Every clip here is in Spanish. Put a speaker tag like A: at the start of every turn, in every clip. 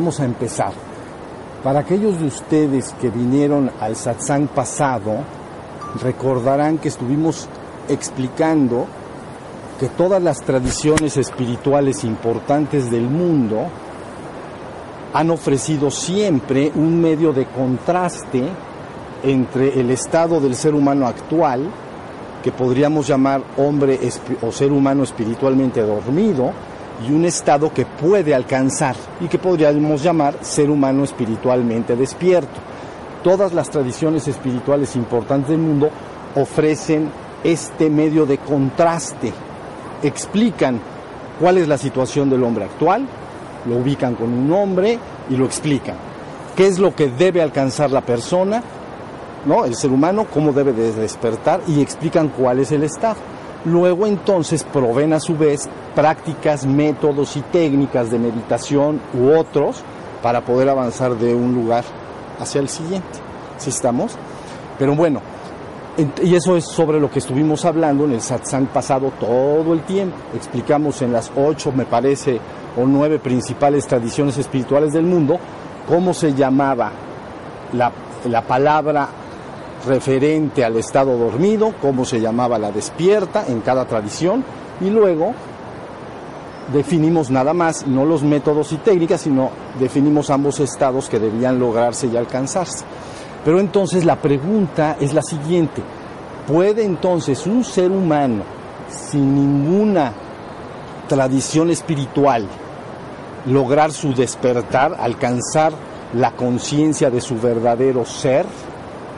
A: vamos a empezar. Para aquellos de ustedes que vinieron al satsang pasado, recordarán que estuvimos explicando que todas las tradiciones espirituales importantes del mundo han ofrecido siempre un medio de contraste entre el estado del ser humano actual, que podríamos llamar hombre o ser humano espiritualmente dormido, y un estado que puede alcanzar y que podríamos llamar ser humano espiritualmente despierto. Todas las tradiciones espirituales importantes del mundo ofrecen este medio de contraste, explican cuál es la situación del hombre actual, lo ubican con un nombre y lo explican. ¿Qué es lo que debe alcanzar la persona, ¿no? el ser humano, cómo debe de despertar y explican cuál es el estado? Luego entonces proveen a su vez prácticas, métodos y técnicas de meditación u otros para poder avanzar de un lugar hacia el siguiente. ¿Sí estamos? Pero bueno, y eso es sobre lo que estuvimos hablando en el satsang pasado todo el tiempo. Explicamos en las ocho, me parece, o nueve principales tradiciones espirituales del mundo cómo se llamaba la, la palabra referente al estado dormido, cómo se llamaba la despierta en cada tradición y luego definimos nada más, no los métodos y técnicas, sino definimos ambos estados que debían lograrse y alcanzarse. Pero entonces la pregunta es la siguiente, ¿puede entonces un ser humano sin ninguna tradición espiritual lograr su despertar, alcanzar la conciencia de su verdadero ser?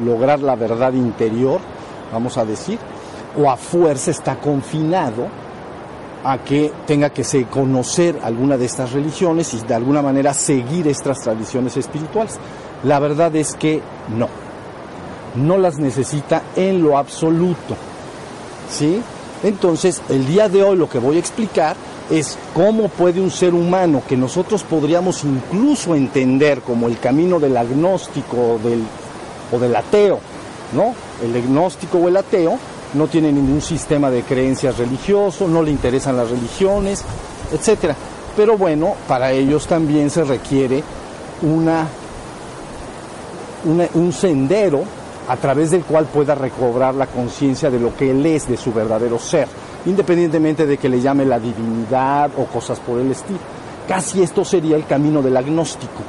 A: Lograr la verdad interior, vamos a decir, o a fuerza está confinado a que tenga que conocer alguna de estas religiones y de alguna manera seguir estas tradiciones espirituales. La verdad es que no, no las necesita en lo absoluto. ¿Sí? Entonces, el día de hoy lo que voy a explicar es cómo puede un ser humano que nosotros podríamos incluso entender como el camino del agnóstico, del o del ateo, ¿no? El agnóstico o el ateo no tiene ningún sistema de creencias religioso, no le interesan las religiones, etcétera. Pero bueno, para ellos también se requiere una, un sendero a través del cual pueda recobrar la conciencia de lo que él es, de su verdadero ser, independientemente de que le llame la divinidad o cosas por el estilo. Casi esto sería el camino del agnóstico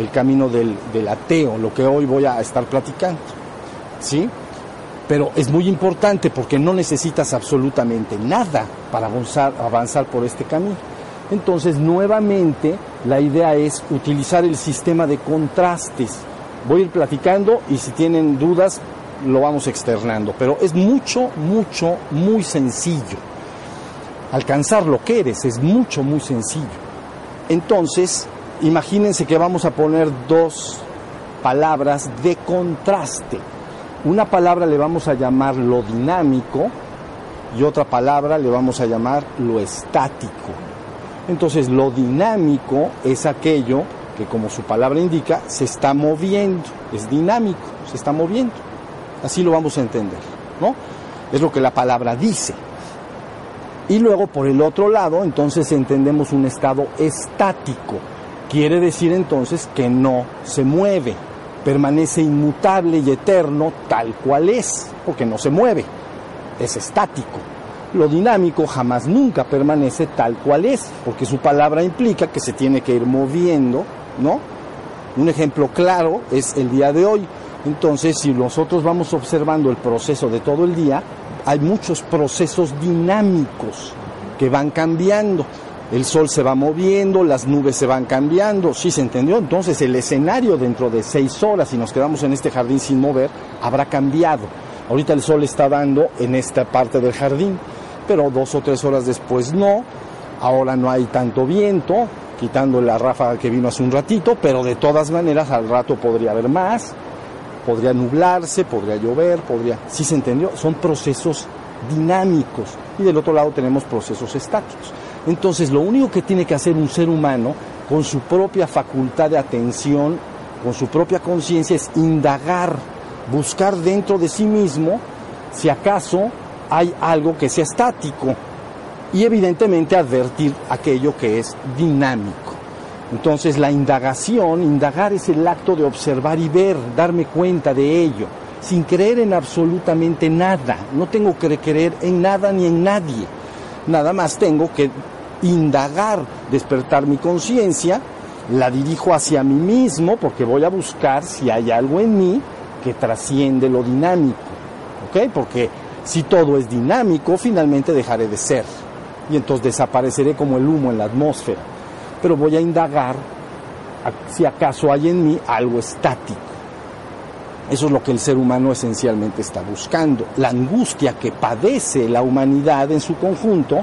A: el camino del, ateo, lo que hoy voy a estar platicando. ¿Sí? Pero es muy importante porque no necesitas absolutamente nada para avanzar, avanzar por este camino. Entonces, nuevamente, la idea es utilizar el sistema de contrastes. Voy a ir platicando y si tienen dudas, lo vamos externando. Pero es mucho, mucho, muy sencillo. Alcanzar lo que eres es mucho, muy sencillo. Entonces, imagínense que vamos a poner dos palabras de contraste. Una palabra le vamos a llamar lo dinámico y otra palabra le vamos a llamar lo estático. Entonces lo dinámico es aquello que como su palabra indica se está moviendo, es dinámico, se está moviendo. Así lo vamos a entender, ¿no? Es lo que la palabra dice. Y luego por el otro lado, entonces entendemos un estado estático Quiere decir entonces que no se mueve, permanece inmutable y eterno tal cual es, porque no se mueve, es estático. Lo dinámico jamás nunca permanece tal cual es, porque su palabra implica que se tiene que ir moviendo, ¿no? Un ejemplo claro es el día de hoy. Entonces, si nosotros vamos observando el proceso de todo el día, hay muchos procesos dinámicos que van cambiando el sol se va moviendo, las nubes se van cambiando, ¿sí se entendió? Entonces el escenario dentro de seis horas, si nos quedamos en este jardín sin mover, habrá cambiado. Ahorita el sol está dando en esta parte del jardín, pero dos o tres horas después no. Ahora no hay tanto viento, quitando la ráfaga que vino hace un ratito, pero de todas maneras al rato podría haber más, podría nublarse, podría llover, podría... ¿Sí se entendió? Son procesos dinámicos y del otro lado tenemos procesos estáticos. Entonces, lo único que tiene que hacer un ser humano con su propia facultad de atención, con su propia conciencia, es indagar, buscar dentro de sí mismo si acaso hay algo que sea estático y evidentemente advertir aquello que es dinámico. Entonces la indagación, indagar es el acto de observar y ver, darme cuenta de ello, sin creer en absolutamente nada. No tengo que creer en nada ni en nadie. Nada más tengo que indagar, despertar mi conciencia, la dirijo hacia mí mismo porque voy a buscar si hay algo en mí que trasciende lo dinámico. ¿Ok? Porque si todo es dinámico, finalmente dejaré de ser. Y entonces desapareceré como el humo en la atmósfera pero voy a indagar si acaso hay en mí algo estático. Eso es lo que el ser humano esencialmente está buscando. La angustia que padece la humanidad en su conjunto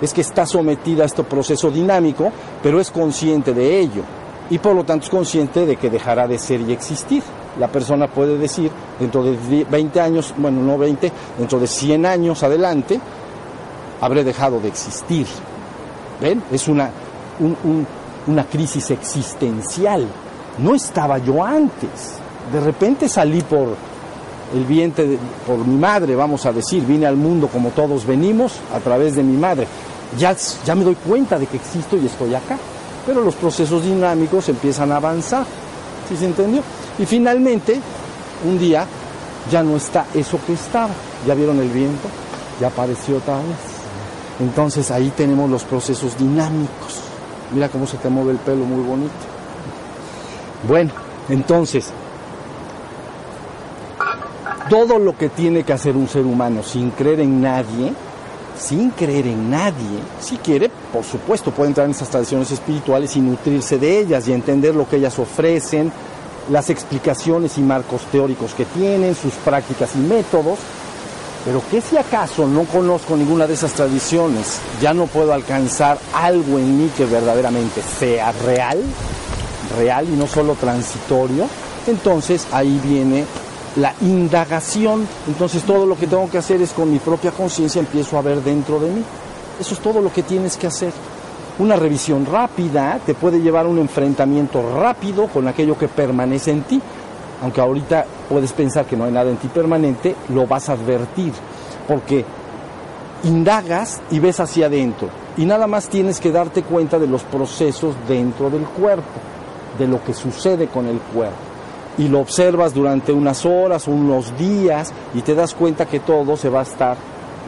A: es que está sometida a este proceso dinámico, pero es consciente de ello y por lo tanto es consciente de que dejará de ser y existir. La persona puede decir dentro de 20 años, bueno, no 20, dentro de 100 años adelante, habré dejado de existir. ¿Ven? Es una, una crisis existencial. No estaba yo antes. De repente salí por el vientre, por mi madre, vamos a decir, vine al mundo como todos venimos a través de mi madre. Ya, ya me doy cuenta de que existo y estoy acá. Pero los procesos dinámicos empiezan a avanzar. ¿Sí se entendió? Y finalmente, un día, ya no está eso que estaba. ¿Ya vieron el viento? Ya apareció otra vez. Entonces ahí tenemos los procesos dinámicos. Mira cómo se te mueve el pelo, muy bonito. Bueno, entonces, todo lo que tiene que hacer un ser humano sin creer en nadie, sin creer en nadie, si quiere, por supuesto, puede entrar en esas tradiciones espirituales y nutrirse de ellas y entender lo que ellas ofrecen, las explicaciones y marcos teóricos que tienen, sus prácticas y métodos, pero que si acaso no conozco ninguna de esas tradiciones, ya no puedo alcanzar algo en mí que verdaderamente sea real, real y no solo transitorio, entonces ahí viene la indagación. Entonces todo lo que tengo que hacer es con mi propia conciencia empiezo a ver dentro de mí. Eso es todo lo que tienes que hacer. Una revisión rápida te puede llevar a un enfrentamiento rápido con aquello que permanece en ti aunque ahorita puedes pensar que no hay nada en ti permanente, lo vas a advertir, porque indagas y ves hacia adentro, y nada más tienes que darte cuenta de los procesos dentro del cuerpo, de lo que sucede con el cuerpo. Y lo observas durante unas horas unos días y te das cuenta que todo se va a estar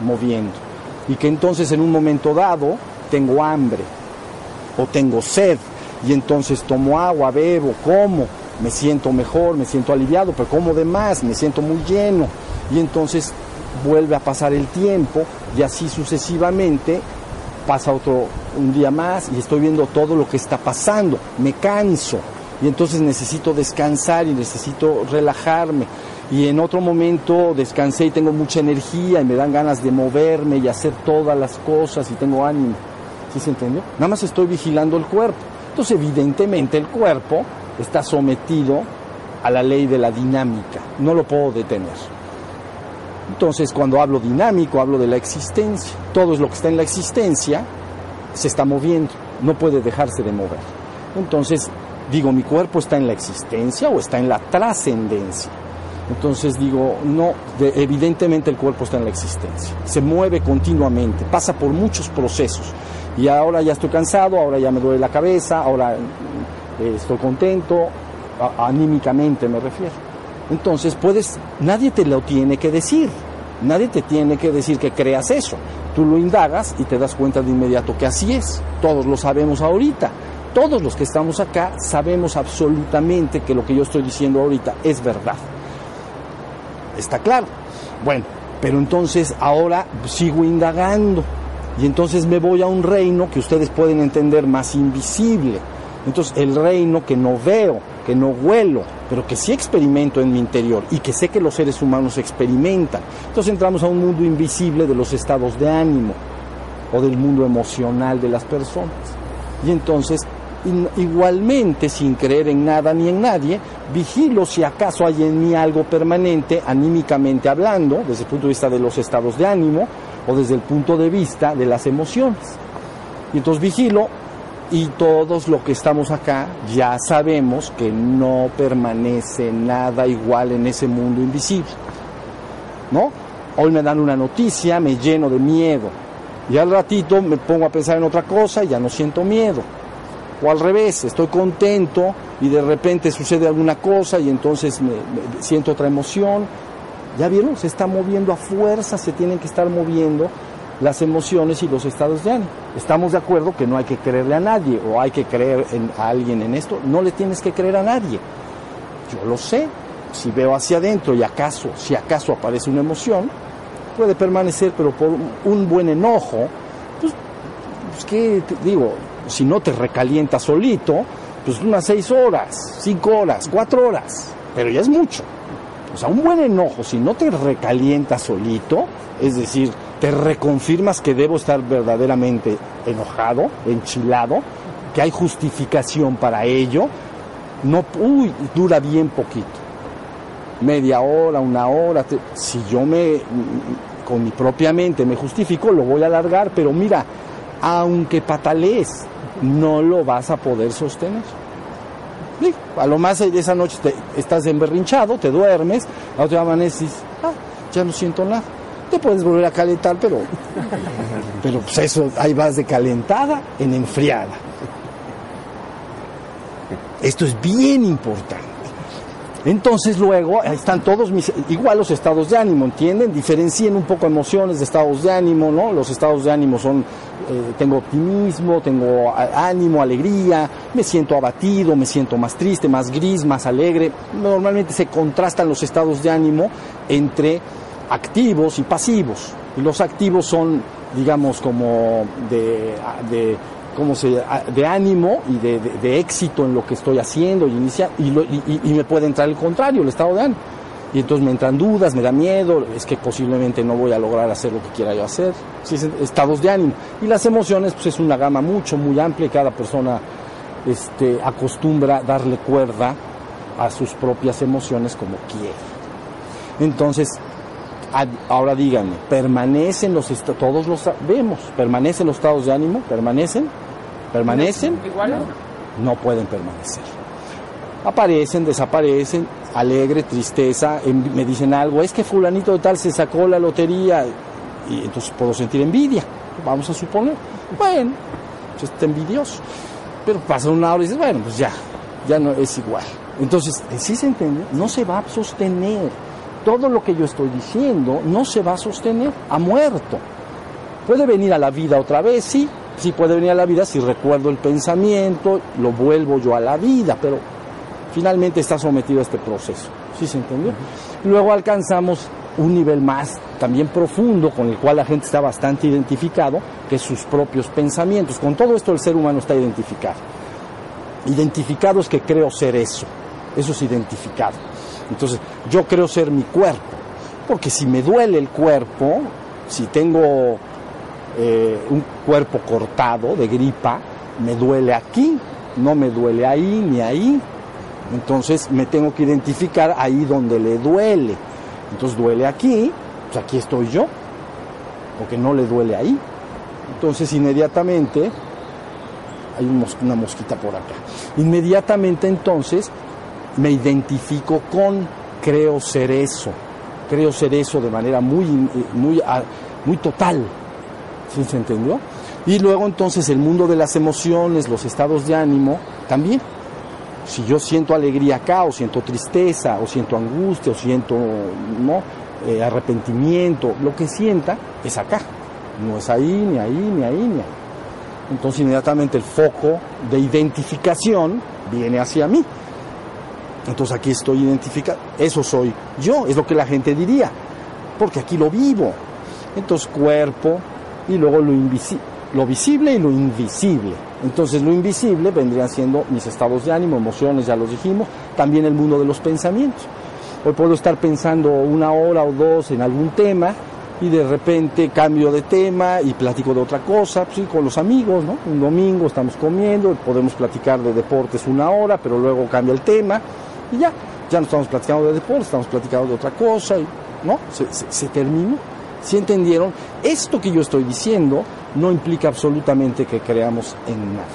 A: moviendo. Y que entonces en un momento dado tengo hambre o tengo sed y entonces tomo agua, bebo, como me siento mejor, me siento aliviado, pero como de más, me siento muy lleno. Y entonces vuelve a pasar el tiempo y así sucesivamente pasa otro un día más y estoy viendo todo lo que está pasando, me canso y entonces necesito descansar y necesito relajarme y en otro momento descansé y tengo mucha energía y me dan ganas de moverme y hacer todas las cosas y tengo ánimo. ¿Sí se entendió? Nada más estoy vigilando el cuerpo. Entonces evidentemente el cuerpo está sometido a la ley de la dinámica, no lo puedo detener. Entonces, cuando hablo dinámico, hablo de la existencia. Todo es lo que está en la existencia se está moviendo, no puede dejarse de mover. Entonces, digo, mi cuerpo está en la existencia o está en la trascendencia. Entonces digo, no, evidentemente el cuerpo está en la existencia, se mueve continuamente, pasa por muchos procesos. Y ahora ya estoy cansado, ahora ya me duele la cabeza, ahora eh, estoy contento, anímicamente me refiero. Entonces, puedes, nadie te lo tiene que decir, nadie te tiene que decir que creas eso. Tú lo indagas y te das cuenta de inmediato que así es. Todos lo sabemos ahorita. Todos los que estamos acá sabemos absolutamente que lo que yo estoy diciendo ahorita es verdad. Está claro. Bueno, pero entonces ahora sigo indagando y entonces me voy a un reino que ustedes pueden entender más invisible entonces el reino que no veo, que no huelo, pero que sí experimento en mi interior y que sé que los seres humanos experimentan. Entonces entramos a un mundo invisible de los estados de ánimo o del mundo emocional de las personas. Y entonces, igualmente, sin creer en nada ni en nadie, vigilo si acaso hay en mí algo permanente, anímicamente hablando, desde el punto de vista de los estados de ánimo o desde el punto de vista de las emociones. Y entonces vigilo y todos los que estamos acá ya sabemos que no permanece nada igual en ese mundo invisible. ¿No? Hoy me dan una noticia, me lleno de miedo. Y al ratito me pongo a pensar en otra cosa y ya no siento miedo. O al revés, estoy contento y de repente sucede alguna cosa y entonces me, siento otra emoción. ¿Ya vieron? Se está moviendo a fuerza, se tienen que estar moviendo las emociones y los estados de ánimo. Estamos de acuerdo que no hay que creerle a nadie o hay que creer en, a alguien en esto. No le tienes que creer a nadie. Yo lo sé. Si veo hacia adentro y acaso, si acaso aparece una emoción, puede permanecer, pero por un buen enojo, pues, pues ¿qué digo? Si no te recalienta solito, pues unas seis horas, cinco horas, cuatro horas, pero ya es mucho. O sea, un buen enojo, si no te recalienta solito, es decir, te reconfirmas que debo estar verdaderamente enojado, enchilado, que hay justificación para ello, no, dura bien poquito. Media hora, una hora, si yo me, con mi propia mente me justifico, lo voy a alargar, pero mira, aunque patalees, no lo vas a poder sostener. a lo más esa noche te, estás emberrinchado, te duermes, a otra amaneces, ah, ya no siento nada te puedes volver a calentar, pero, pero pues eso, ahí vas de calentada en enfriada. Esto es bien importante. Entonces luego están todos mis, igual los estados de ánimo, ¿entienden? Diferencien un poco emociones de estados de ánimo, ¿no? Los estados de ánimo son, eh, tengo optimismo, tengo ánimo, alegría, me siento abatido, me siento más triste, más gris, más alegre. Normalmente se contrastan los estados de ánimo entre activos y pasivos. Y los activos son, digamos, como de, de se, de ánimo y de, éxito en lo que estoy haciendo y, inicia, y, me puede entrar el contrario, el estado de ánimo. Y entonces me entran dudas, me da miedo, es que posiblemente no voy a lograr hacer lo que quiera yo hacer. Estados de ánimo. Y las emociones, pues es una gama mucho, muy amplia y cada persona este, acostumbra darle cuerda a sus propias emociones como quiere. Entonces, Ahora díganme, ¿permanecen los todos los vemos, permanecen los estados de ánimo? ¿Permanecen? ¿Permanecen?
B: Igual
A: no pueden permanecer. Aparecen, desaparecen, alegre, tristeza, me dicen algo, es que fulanito de tal se sacó la lotería y entonces puedo sentir envidia, vamos a suponer. Bueno, pues está envidioso. Pero pasa una hora y dices, bueno, pues ya, ya no es igual. Entonces, si se entiende, no se va a sostener todo lo que yo estoy diciendo no se va a sostener, ha muerto. Puede venir a la vida otra vez, sí, sí puede venir a la vida si recuerdo el pensamiento, lo vuelvo yo a la vida, pero finalmente está sometido a este proceso. ¿Sí se entendió? Luego alcanzamos un nivel más también profundo con el cual la gente está bastante identificado, que es sus propios pensamientos. Con todo esto el ser humano está identificado. Identificado es que creo ser eso. Eso es identificado. Entonces, yo creo ser mi cuerpo, porque si me duele el cuerpo, si tengo eh, un cuerpo cortado de gripa, me duele aquí, no me duele ahí ni ahí. Entonces me tengo que identificar ahí donde le duele. Entonces duele aquí, pues aquí estoy yo, porque no le duele ahí. Entonces inmediatamente, hay una mosquita por acá, inmediatamente entonces me identifico con, creo ser eso, creo ser eso de manera muy, muy, ah, muy total. ¿Sí se entendió? Y luego entonces el mundo de las emociones, los estados de ánimo, también. Si yo siento alegría acá, o siento tristeza, o siento angustia, o siento ¿no? Eh, arrepentimiento, lo que sienta es acá. No es ahí, ni ahí, ni ahí, ni ahí. Entonces inmediatamente el foco de identificación viene hacia mí. Entonces aquí estoy identificado, eso soy yo, es lo que la gente diría, porque aquí lo vivo. Entonces cuerpo y luego lo, lo visible y lo invisible. Entonces lo invisible vendrían siendo mis estados de ánimo, emociones, ya los dijimos, también el mundo de los pensamientos. Hoy puedo estar pensando una hora o dos en algún tema y de repente cambio de tema y platico de otra cosa, pues con los amigos, ¿no? Un domingo estamos comiendo, podemos platicar de deportes una hora, pero luego cambia el tema y ya, ya no estamos platicando de deporte, estamos platicando de otra cosa, y, ¿no? Se, se, terminó. Si entendieron, esto que yo estoy diciendo no implica absolutamente que creamos en nada.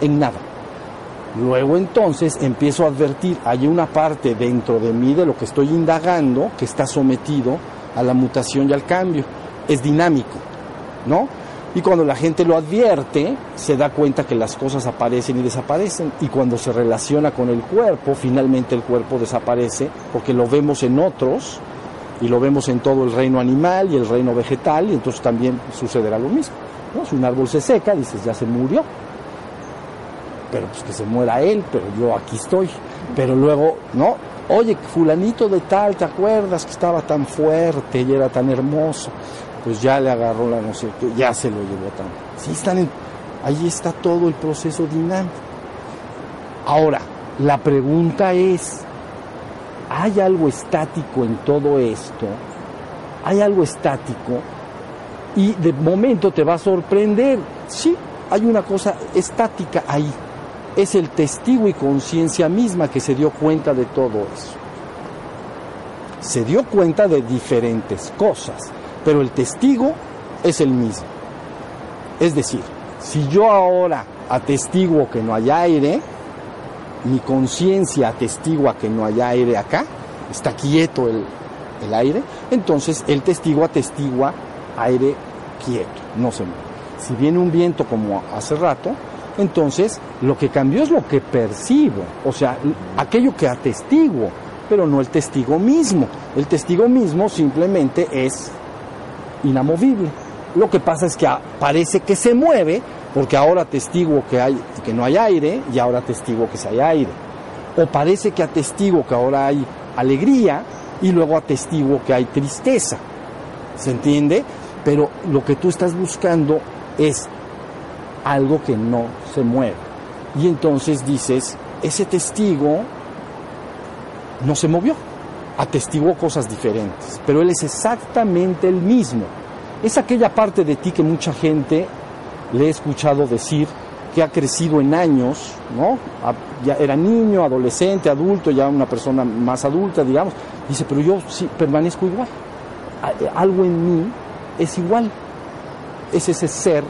A: En nada. Luego entonces empiezo a advertir, hay una parte dentro de mí de lo que estoy indagando que está sometido a la mutación y al cambio. Es dinámico, ¿no? Y cuando la gente lo advierte, se da cuenta que las cosas aparecen y desaparecen. Y cuando se relaciona con el cuerpo, finalmente el cuerpo desaparece porque lo vemos en otros y lo vemos en todo el reino animal y el reino vegetal y entonces también sucederá lo mismo. Si un árbol se seca, dices, ya se murió. Pero pues que se muera él, pero yo aquí estoy. Pero luego, no, oye, fulanito de tal, ¿te acuerdas que estaba tan fuerte y era tan hermoso? Pues ya le agarró la no sé qué, ya se lo llevó tan. Sí, están ahí está todo el proceso dinámico. Ahora, la pregunta es, ¿hay algo estático en todo esto? ¿Hay algo estático? Y de momento te va a sorprender, sí, hay una cosa estática ahí. Es el testigo y conciencia misma que se dio cuenta de todo eso. Se dio cuenta de diferentes cosas, pero el testigo es el mismo. Es decir, si yo ahora atestiguo que no hay aire, mi conciencia atestigua que no hay aire acá, está quieto el, el aire, entonces el testigo atestigua aire quieto, no se mueve. Si viene un viento como hace rato, entonces lo que cambió es lo que percibo, o sea, aquello que atestiguo, pero no el testigo mismo. El testigo mismo simplemente es inamovible. Lo que pasa es que parece que se mueve porque ahora atestiguo que, hay, que no hay aire y ahora atestiguo que se hay aire. O parece que atestiguo que ahora hay alegría y luego atestiguo que hay tristeza. ¿Se entiende? Pero lo que tú estás buscando es algo que no se mueve. Y entonces dices, ese testigo no se movió, atestiguó cosas diferentes, pero él es exactamente el mismo. Es aquella parte de ti que mucha gente le he escuchado decir que ha crecido en años, ¿no? Ya era niño, adolescente, adulto, ya una persona más adulta, digamos. Dice, pero yo sí permanezco igual. Algo en mí es igual. Es ese ser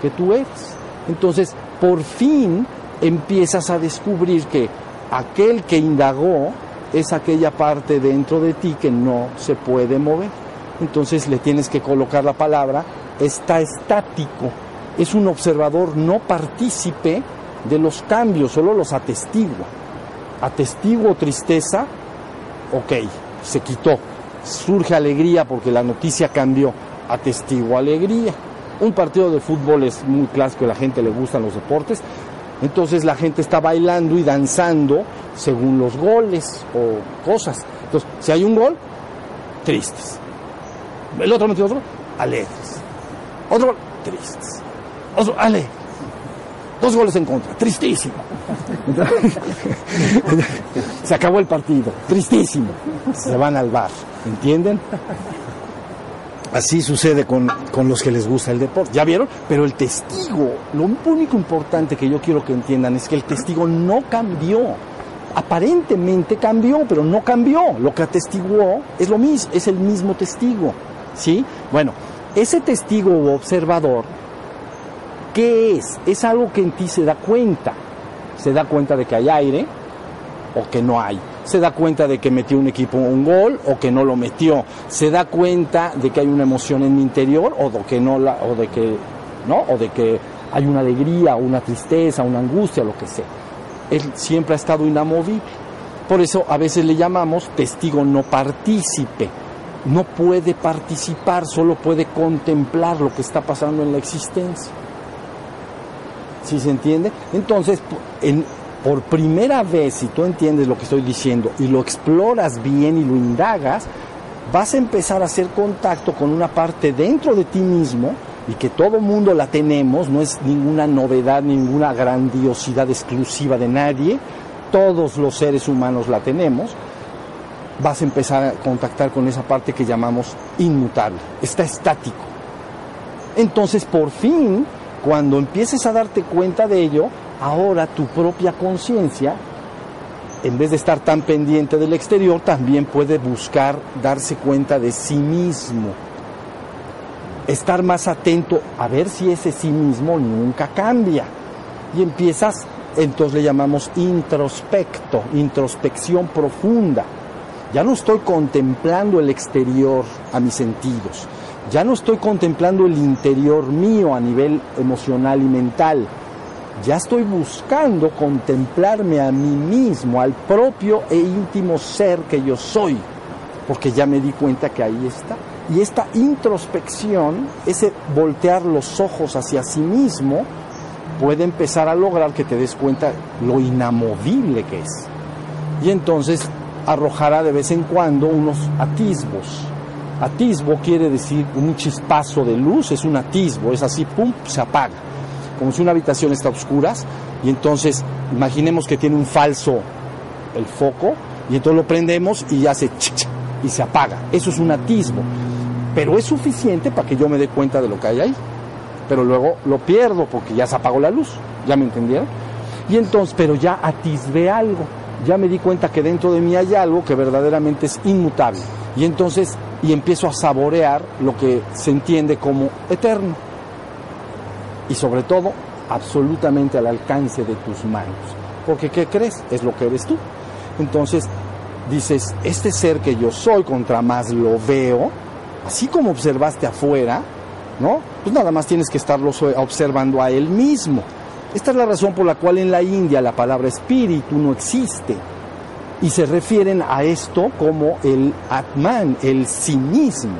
A: que tú eres. Entonces, por fin empiezas a descubrir que aquel que indagó es aquella parte dentro de ti que no se puede mover. Entonces le tienes que colocar la palabra está estático. Es un observador no partícipe de los cambios, solo los atestigua. Atestiguo tristeza, ok, se quitó. Surge alegría porque la noticia cambió atestigo alegría. Un partido de fútbol es muy clásico, a la gente le gustan los deportes, entonces la gente está bailando y danzando según los goles o cosas. Entonces, si hay un gol, tristes. El otro metió otro, alegres. Otro gol, tristes. Otro, alegres. Dos goles en contra, tristísimo. Se acabó el partido, tristísimo. Se van al bar, ¿entienden? Así sucede con, los que les gusta el deporte. ¿Ya vieron? Pero el testigo, lo único importante que yo quiero que entiendan es que el testigo no cambió. Aparentemente cambió, pero no cambió. Lo que atestiguó es lo mismo, es el mismo testigo. ¿Sí? Bueno, ese testigo o observador, ¿qué es? Es algo que en ti se da cuenta. Se da cuenta de que hay aire o que no hay se da cuenta de que metió un equipo un gol o que no lo metió, se da cuenta de que hay una emoción en mi interior o de que no la, o de que no o de que hay una alegría, una tristeza, una angustia, lo que sea. Él siempre ha estado inamovible. Por eso a veces le llamamos testigo no partícipe. No puede participar, solo puede contemplar lo que está pasando en la existencia. ¿Sí se entiende? Entonces, en, por primera vez, si tú entiendes lo que estoy diciendo y lo exploras bien y lo indagas, vas a empezar a hacer contacto con una parte dentro de ti mismo y que todo mundo la tenemos, no es ninguna novedad, ninguna grandiosidad exclusiva de nadie, todos los seres humanos la tenemos, vas a empezar a contactar con esa parte que llamamos inmutable, está estático. Entonces, por fin, cuando empieces a darte cuenta de ello, ahora tu propia conciencia, en vez de estar tan pendiente del exterior, también puede buscar darse cuenta de sí mismo. Estar más atento a ver si ese sí mismo nunca cambia. Y empiezas, entonces le llamamos introspecto, introspección profunda. Ya no estoy contemplando el exterior a mis sentidos. Ya no estoy contemplando el interior mío a nivel emocional y mental. Ya estoy buscando contemplarme a mí mismo, al propio e íntimo ser que yo soy, porque ya me di cuenta que ahí está. Y esta introspección, ese voltear los ojos hacia sí mismo, puede empezar a lograr que te des cuenta lo inamovible que es. Y entonces arrojará de vez en cuando unos atisbos. Atisbo quiere decir un chispazo de luz, es un atisbo, es así, pum, se apaga. Como si una habitación está a oscuras y entonces imaginemos que tiene un falso el foco y entonces lo prendemos y ya se y se apaga. Eso es un atisbo. Pero es suficiente para que yo me dé cuenta de lo que hay ahí. Pero luego lo pierdo porque ya se apagó la luz. ¿Ya me entendieron? Y entonces, pero ya atisbé algo. Ya me di cuenta que dentro de mí hay algo que verdaderamente es inmutable. Y entonces, y empiezo a saborear lo que se entiende como eterno. Y sobre todo, absolutamente al alcance de tus manos. Porque ¿qué crees? Es lo que eres tú. Entonces, dices, este ser que yo soy, contra más lo veo, así como observaste afuera, ¿no? Pues nada más tienes que estarlo observando a él mismo. Esta es la razón por la cual en la India la palabra espíritu no existe. Y se refieren a esto como el Atman, el sí mismo.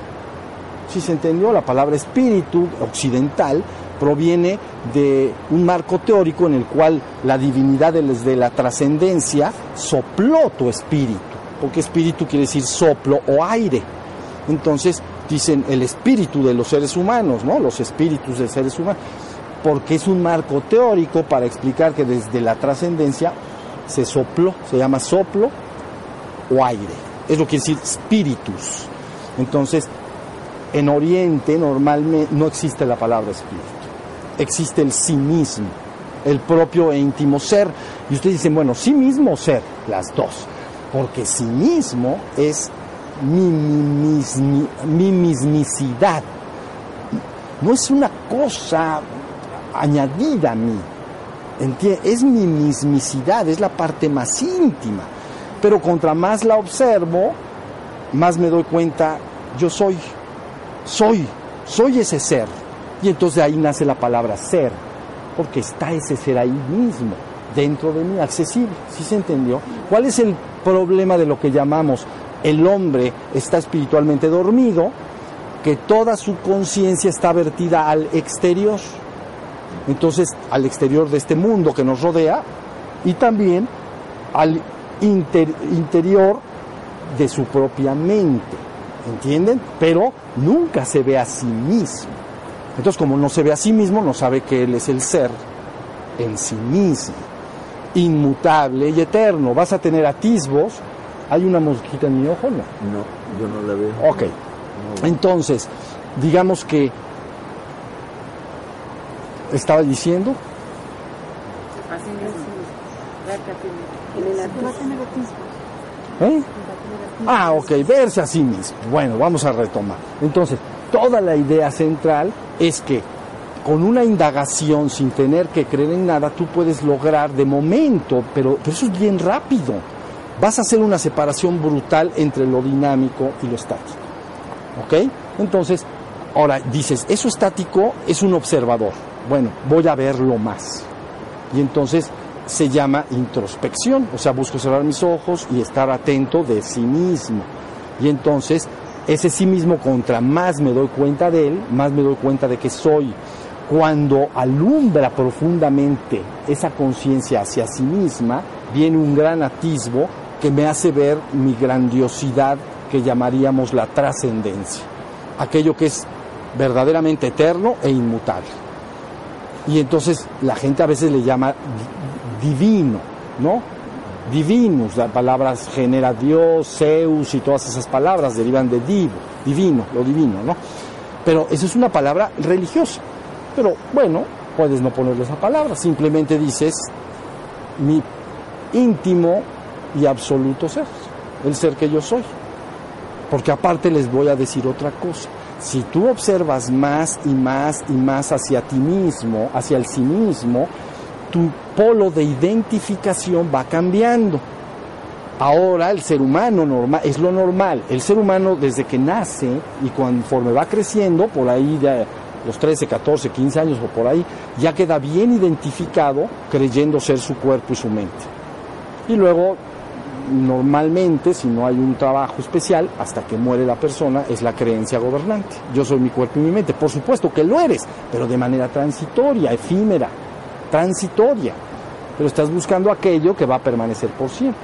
A: Si se entendió, la palabra espíritu occidental proviene de un marco teórico en el cual la divinidad desde la trascendencia sopló tu espíritu, porque espíritu quiere decir soplo o aire. Entonces dicen el espíritu de los seres humanos, ¿no? Los espíritus de seres humanos, porque es un marco teórico para explicar que desde la trascendencia se sopló, se llama soplo o aire. Es lo que quiere decir espíritus. Entonces, en Oriente normalmente no existe la palabra espíritu, existe el sí mismo, el propio e íntimo ser. Y ustedes dicen, bueno, sí mismo ser, las dos, porque sí mismo es mi, mi, mismicidad. No es una cosa añadida a mí. Es mi mismicidad, es la parte más íntima. Pero contra más la observo, más me doy cuenta, yo soy, soy, soy ese ser. Y entonces ahí nace la palabra ser, porque está ese ser ahí mismo, dentro de mí, accesible. ¿Sí se entendió? ¿Cuál es el problema de lo que llamamos el hombre está espiritualmente dormido, que toda su conciencia está vertida al exterior. Entonces, al exterior de este mundo que nos rodea y también al interior de su propia mente. ¿Entienden? Pero nunca se ve a sí mismo. Entonces, como no se ve a sí mismo, no sabe que Él es el ser en sí mismo, inmutable y eterno. Vas a tener atisbos ¿Hay una mosquita en mi ojo? No.
B: No, yo no la veo.
A: Ok. Entonces, digamos que estaba diciendo. ¿Eh? Ah, ok, verse a sí mismo. Bueno, vamos a retomar. Entonces, toda la idea central es que con una indagación sin tener que creer en nada, tú puedes lograr de momento, pero, eso es bien rápido vas a hacer una separación brutal entre lo dinámico y lo estático. ¿Ok? Entonces, ahora dices, eso estático es un observador. Bueno, voy a verlo más. Y entonces se llama introspección, o sea, busco cerrar mis ojos y estar atento de sí mismo. Y entonces, ese sí mismo, contra más me doy cuenta de él, más me doy cuenta de que soy. Cuando alumbra profundamente esa conciencia hacia sí misma, viene un gran atisbo que me hace ver mi grandiosidad que llamaríamos la trascendencia, aquello que es verdaderamente eterno e inmutable. Y entonces la gente a veces le llama divino, ¿no? Divinus, las palabras genera Dios, Zeus y todas esas palabras derivan de divo, divino, lo divino, ¿no? Pero eso es una palabra religiosa. Pero bueno, puedes no ponerle esa palabra, simplemente dices mi íntimo y absoluto ser, el ser que yo soy. Porque aparte les voy a decir otra cosa. Si tú observas más y más y más hacia ti mismo, hacia el sí mismo, tu polo de identificación va cambiando. Ahora el ser humano normal, es lo normal. El ser humano desde que nace y conforme va creciendo, por ahí de los 13, 14, 15 años o por ahí, ya queda bien identificado creyendo ser su cuerpo y su mente. Y luego, normalmente, si no hay un trabajo especial, hasta que muere la persona, es la creencia gobernante. Yo soy mi cuerpo y mi mente. Por supuesto que lo eres, pero de manera transitoria, efímera, transitoria. Pero estás buscando aquello que va a permanecer por siempre.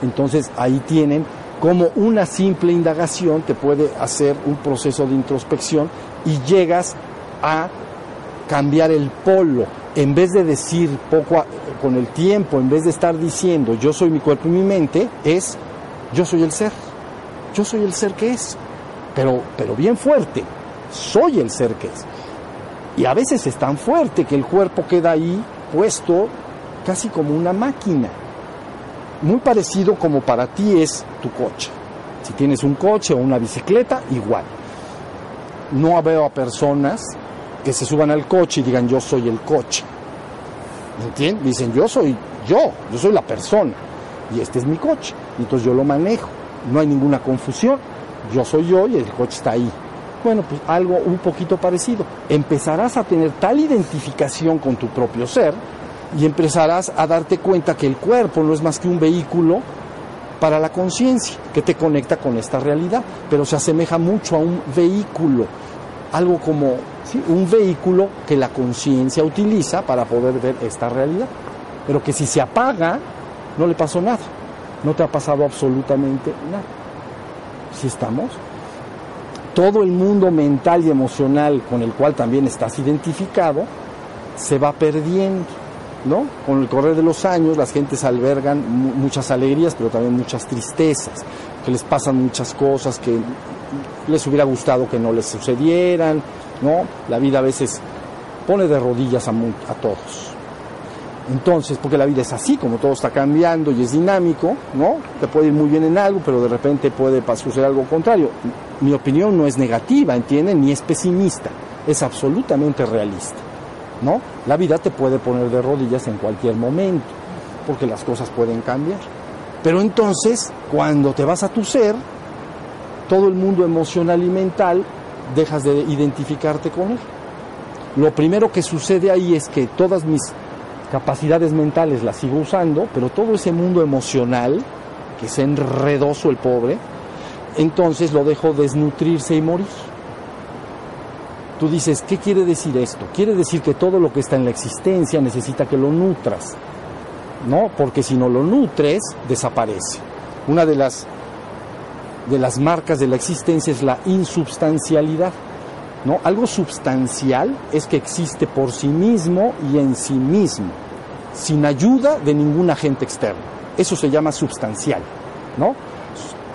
A: Entonces ahí tienen como una simple indagación te puede hacer un proceso de introspección y llegas a cambiar el polo. En vez de decir poco con el tiempo, en vez de estar diciendo yo soy mi cuerpo y mi mente, es yo soy el ser. Yo soy el ser que es. Pero, pero bien fuerte. Soy el ser que es. Y a veces es tan fuerte que el cuerpo queda ahí puesto casi como una máquina muy parecido como para ti es tu coche. Si tienes un coche o una bicicleta, igual. No veo a personas que se suban al coche y digan yo soy el coche. ¿Entiendes? Dicen yo soy yo, yo soy la persona y este es mi coche. Entonces yo lo manejo. No hay ninguna confusión. Yo soy yo y el coche está ahí. Bueno, pues algo un poquito parecido. Empezarás a tener tal identificación con tu propio ser y empezarás a darte cuenta que el cuerpo no es más que un vehículo para la conciencia que te conecta con esta realidad, pero se asemeja mucho a un vehículo, algo como un vehículo que la conciencia utiliza para poder ver esta realidad, pero que si se apaga, no le pasó nada, no te ha pasado absolutamente nada. Si estamos, todo el mundo mental y emocional con el cual también estás identificado se va perdiendo ¿no? Con el correr de los años las gentes albergan muchas alegrías, pero también muchas tristezas, que les pasan muchas cosas que les hubiera gustado que no les sucedieran, ¿no? La vida a veces pone de rodillas a, a todos. Entonces, porque la vida es así, como todo está cambiando y es dinámico, ¿no? Te puede ir muy bien en algo, pero de repente puede suceder algo contrario. Mi opinión no es negativa, ¿entienden? Ni es pesimista, es absolutamente realista. ¿no? La vida te puede poner de rodillas en cualquier momento, porque las cosas pueden cambiar. Pero entonces, cuando te vas a tu ser, todo el mundo emocional y mental dejas de identificarte con él. Lo primero que sucede ahí es que todas mis capacidades mentales las sigo usando, pero todo ese mundo emocional, que es enredoso el pobre, entonces lo dejo desnutrirse y morir. Tú dices, ¿qué quiere decir esto? Quiere decir que todo lo que está en la existencia necesita que lo nutras, ¿no? Porque si no lo nutres, desaparece. Una de las, de las marcas de la existencia es la insubstancialidad, ¿no? Algo substancial es que existe por sí mismo y en sí mismo, sin ayuda de ningún agente externo. Eso se llama substancial, ¿no?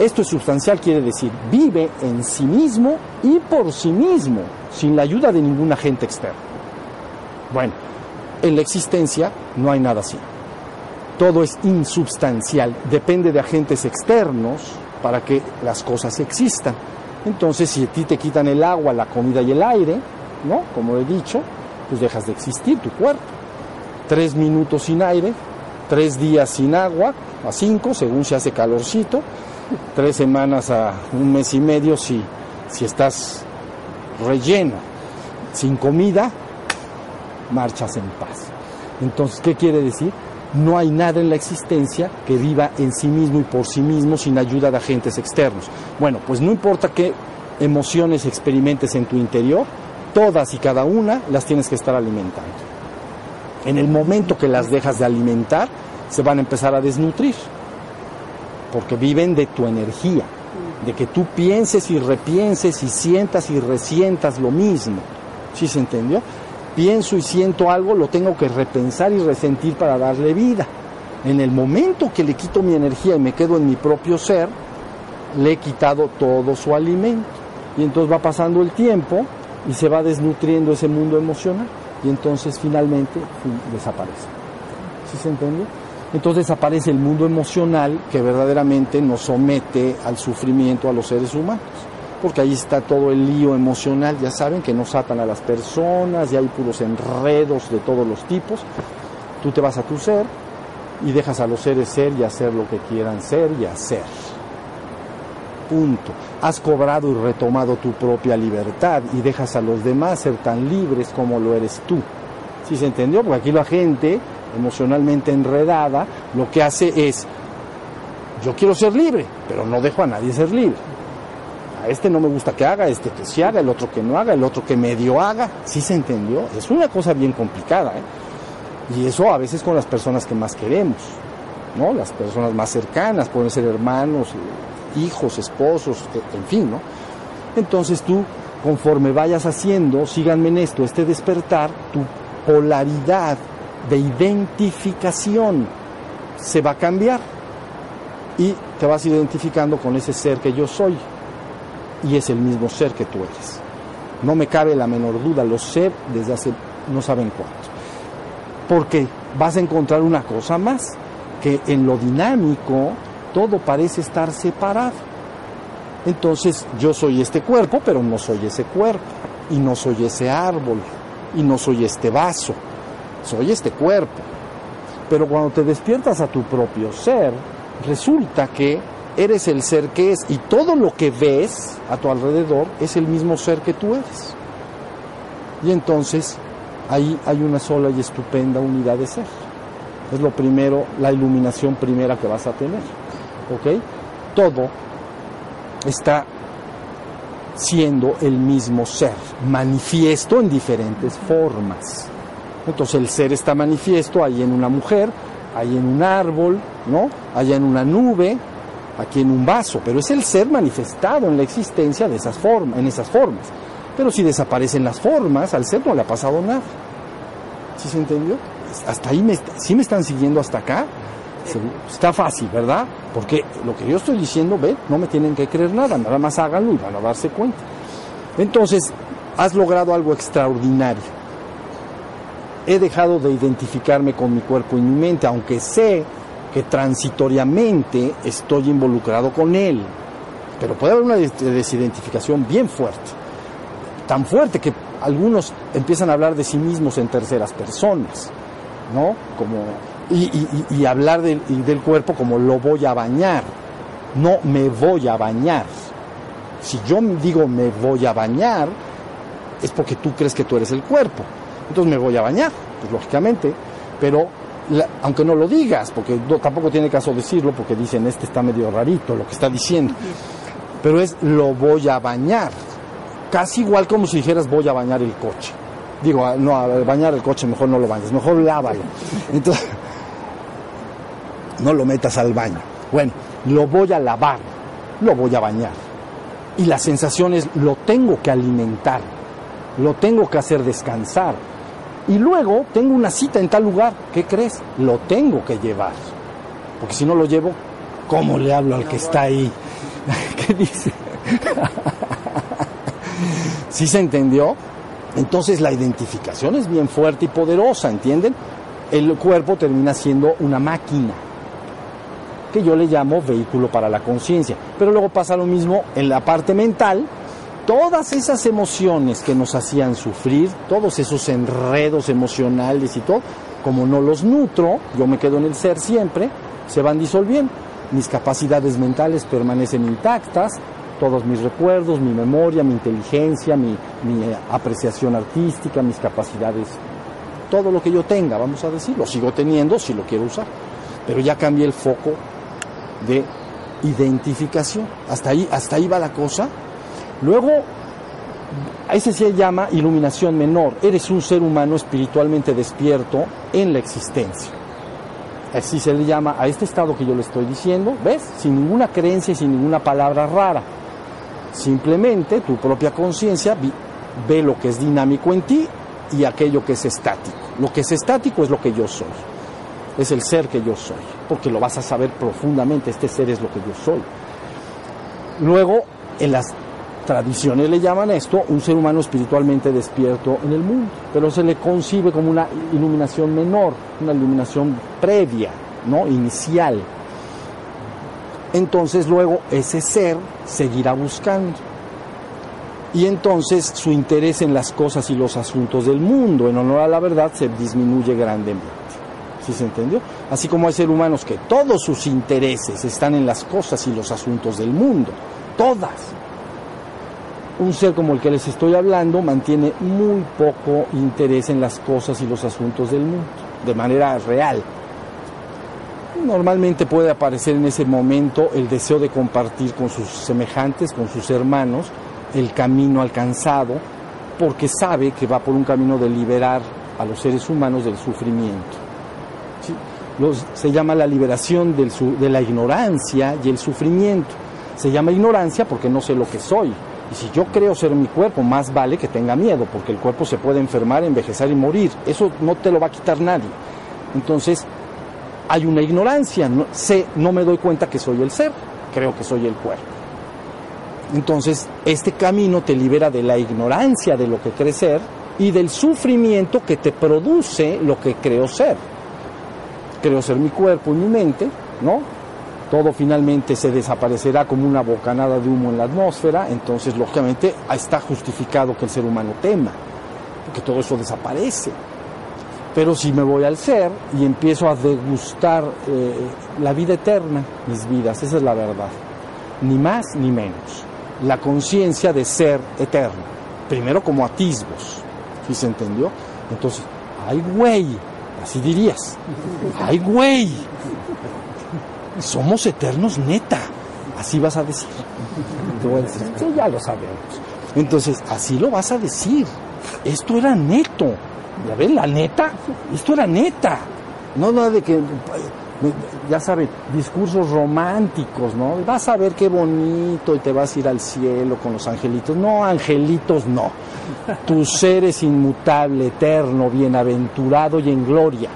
A: Esto es substancial, quiere decir, vive en sí mismo y por sí mismo sin la ayuda de ningún agente externo. Bueno, en la existencia no hay nada así. Todo es insubstancial, depende de agentes externos para que las cosas existan. Entonces, si a ti te quitan el agua, la comida y el aire, ¿no? Como he dicho, pues dejas de existir tu cuerpo. Tres minutos sin aire, tres días sin agua, a cinco, según se hace calorcito, tres semanas a un mes y medio si, si estás relleno, sin comida, marchas en paz. Entonces, ¿qué quiere decir? No hay nada en la existencia que viva en sí mismo y por sí mismo sin ayuda de agentes externos. Bueno, pues no importa qué emociones experimentes en tu interior, todas y cada una las tienes que estar alimentando. En el momento que las dejas de alimentar, se van a empezar a desnutrir, porque viven de tu energía de que tú pienses y repienses y sientas y resientas lo mismo. ¿Sí se entendió? Pienso y siento algo, lo tengo que repensar y resentir para darle vida. En el momento que le quito mi energía y me quedo en mi propio ser, le he quitado todo su alimento. Y entonces va pasando el tiempo y se va desnutriendo ese mundo emocional y entonces finalmente desaparece. ¿Sí se entendió? Entonces aparece el mundo emocional que verdaderamente nos somete al sufrimiento a los seres humanos. Porque ahí está todo el lío emocional, ya saben, que nos atan a las personas y hay puros enredos de todos los tipos. Tú te vas a tu ser y dejas a los seres ser y hacer lo que quieran ser y hacer. Punto. Has cobrado y retomado tu propia libertad y dejas a los demás ser tan libres como lo eres tú. ¿Sí se entendió? Porque aquí la gente emocionalmente enredada lo que hace es, yo quiero ser libre, pero no dejo a nadie ser libre. A este no me gusta que haga, este que sí haga, el otro que no haga, el otro que medio haga. ¿Sí se entendió? Es una cosa bien complicada. ¿eh? Y eso a veces con las personas que más queremos, ¿no? Las personas más cercanas, pueden ser hermanos, hijos, esposos, en fin, ¿no? Entonces tú, conforme vayas haciendo, síganme en esto, este despertar, tu polaridad de identificación se va a cambiar y te vas identificando con ese ser que yo soy y es el mismo ser que tú eres. No me cabe la menor duda, lo sé desde hace no saben cuánto. Porque vas a encontrar una cosa más, que en lo dinámico todo parece estar separado. Entonces yo soy este cuerpo, pero no soy ese cuerpo, y no soy ese árbol, y no soy este vaso, soy este cuerpo. Pero cuando te despiertas a tu propio ser, resulta que eres el ser que es, y todo lo que ves a tu alrededor es el mismo ser que tú eres. Y entonces ahí hay una sola y estupenda unidad de ser. Es lo primero, la iluminación primera que vas a tener. ¿Ok? Todo está siendo el mismo ser, manifiesto en diferentes formas. Entonces el ser está manifiesto ahí en una mujer, ahí en un árbol, ¿no? Allá en una nube, aquí en un vaso, pero es el ser manifestado en la existencia de esas formas, en esas formas. Pero si desaparecen las formas, al ser no le ha pasado nada. ¿Sí se entendió? Hasta ahí me, ¿sí me están siguiendo hasta acá? Está fácil, ¿verdad? Porque lo que yo estoy diciendo, ve, no me tienen que creer nada, nada más háganlo y van a darse cuenta. Entonces, has logrado algo extraordinario. He dejado de identificarme con mi cuerpo y mi mente, aunque sé que transitoriamente estoy involucrado con él. Pero puede haber una desidentificación bien fuerte. Tan fuerte que algunos empiezan a hablar de sí mismos en terceras personas, ¿no? Como y, hablar del, del cuerpo como lo voy a bañar, no me voy a bañar. Si yo digo me voy a bañar, es porque tú crees que tú eres el cuerpo. Entonces me voy a bañar, pues lógicamente, pero aunque no lo digas, porque tampoco tiene caso decirlo, porque dicen este está medio rarito lo que está diciendo, pero es lo voy a bañar, casi igual como si dijeras voy a bañar el coche. Digo, no, a bañar el coche mejor no lo bañes, mejor lávalo. Entonces, no lo metas al baño. Bueno, lo voy a lavar, lo voy a bañar. Y la sensación es, lo tengo que alimentar, lo tengo que hacer descansar. Y luego tengo una cita en tal lugar, ¿qué crees? Lo tengo que llevar. Porque si no lo llevo, ¿cómo le hablo al que está ahí? ¿Qué dice? ¿Sí se entendió? Entonces la identificación es bien fuerte y poderosa, ¿entienden? El cuerpo termina siendo una máquina que yo le llamo vehículo para la conciencia. Pero luego pasa lo mismo en la parte mental. Todas esas emociones que nos hacían sufrir, todos esos enredos emocionales y todo, como no los nutro, yo me quedo en el ser siempre, se van disolviendo. Mis capacidades mentales permanecen intactas, todos mis recuerdos, mi memoria, mi inteligencia, mi, mi apreciación artística, mis capacidades, todo lo que yo tenga, vamos a decir, lo sigo teniendo si lo quiero usar. Pero ya cambié el foco de identificación. Hasta ahí, hasta ahí va la cosa. Luego, ese se llama iluminación menor. Eres un ser humano espiritualmente despierto en la existencia. Así se le llama a este estado que yo le estoy diciendo, ¿ves? Sin ninguna creencia y sin ninguna palabra rara. Simplemente tu propia conciencia ve lo que es dinámico en ti y aquello que es estático. Lo que es estático es lo que yo soy es el ser que yo soy, porque lo vas a saber profundamente, este ser es lo que yo soy. Luego, en las tradiciones le llaman esto un ser humano espiritualmente despierto en el mundo, pero se le concibe como una iluminación menor, una iluminación previa, ¿no? inicial. Entonces luego ese ser seguirá buscando. Y entonces su interés en las cosas y los asuntos del mundo, en honor a la verdad, se disminuye grandemente. ¿Sí se entendió? Así como hay seres humanos que todos sus intereses están en las cosas y los asuntos del mundo. Todas. Un ser como el que les estoy hablando mantiene muy poco interés en las cosas y los asuntos del mundo, de manera real. Normalmente puede aparecer en ese momento el deseo de compartir con sus semejantes, con sus hermanos, el camino alcanzado, porque sabe que va por un camino de liberar a los seres humanos del sufrimiento. se llama la liberación de la ignorancia y el sufrimiento. Se llama ignorancia porque no sé lo que soy. Y si yo creo ser mi cuerpo, más vale que tenga miedo, porque el cuerpo se puede enfermar, envejecer y morir. Eso no te lo va a quitar nadie. Entonces, hay una ignorancia. No, sé, no me doy cuenta que soy el ser, creo que soy el cuerpo. Entonces, este camino te libera de la ignorancia de lo que crees ser y del sufrimiento que te produce lo que creo ser. Creo ser mi cuerpo y mi mente, ¿no? Todo finalmente se desaparecerá como una bocanada de humo en la atmósfera, entonces lógicamente está justificado que el ser humano tema, porque todo eso desaparece. Pero si me voy al ser y empiezo a degustar eh, la vida eterna, mis vidas, esa es la verdad, ni más ni menos la conciencia de ser eterno. Primero como atisbos, ¿sí se entendió? Entonces, ay güey, así dirías, ay güey, somos eternos neta, así vas a decir. Te voy a decir, ya lo sabemos. Entonces, así lo vas a decir. Esto era neto. ¿Ya ven? La neta, esto era neta. No nada de que ya sabes, discursos románticos, ¿no? Vas a ver qué bonito y te vas a ir al cielo con los angelitos. No, angelitos no. Tu ser es inmutable, eterno, bienaventurado y en gloria.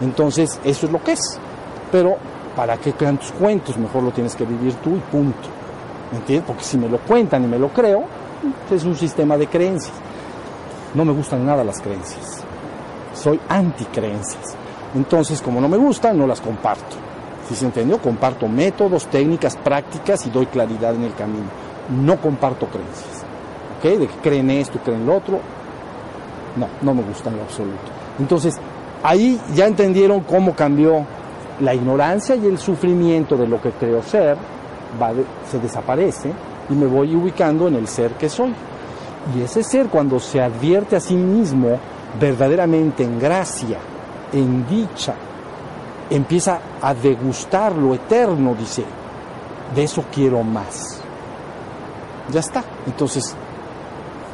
A: Entonces, eso es lo que es. Pero, ¿para qué crean tus cuentos? Mejor lo tienes que vivir tú y punto. ¿Me entiendes? Porque si me lo cuentan y me lo creo, es un sistema de creencias. No me gustan nada las creencias. Soy anti-creencias. Entonces, como no me gustan, no las comparto. Si se entendió, comparto métodos, técnicas, prácticas y doy claridad en el camino. No comparto creencias. ¿Ok? De que creen esto, creen lo otro. No, no me gustan en lo absoluto. Entonces, ahí ya entendieron cómo cambió la ignorancia y el sufrimiento de lo que creo ser, se desaparece y me voy ubicando en el ser que soy. Y ese ser cuando se advierte a sí mismo verdaderamente en gracia, en dicha, empieza a degustar lo eterno, dice, de eso quiero más. Ya está. Entonces,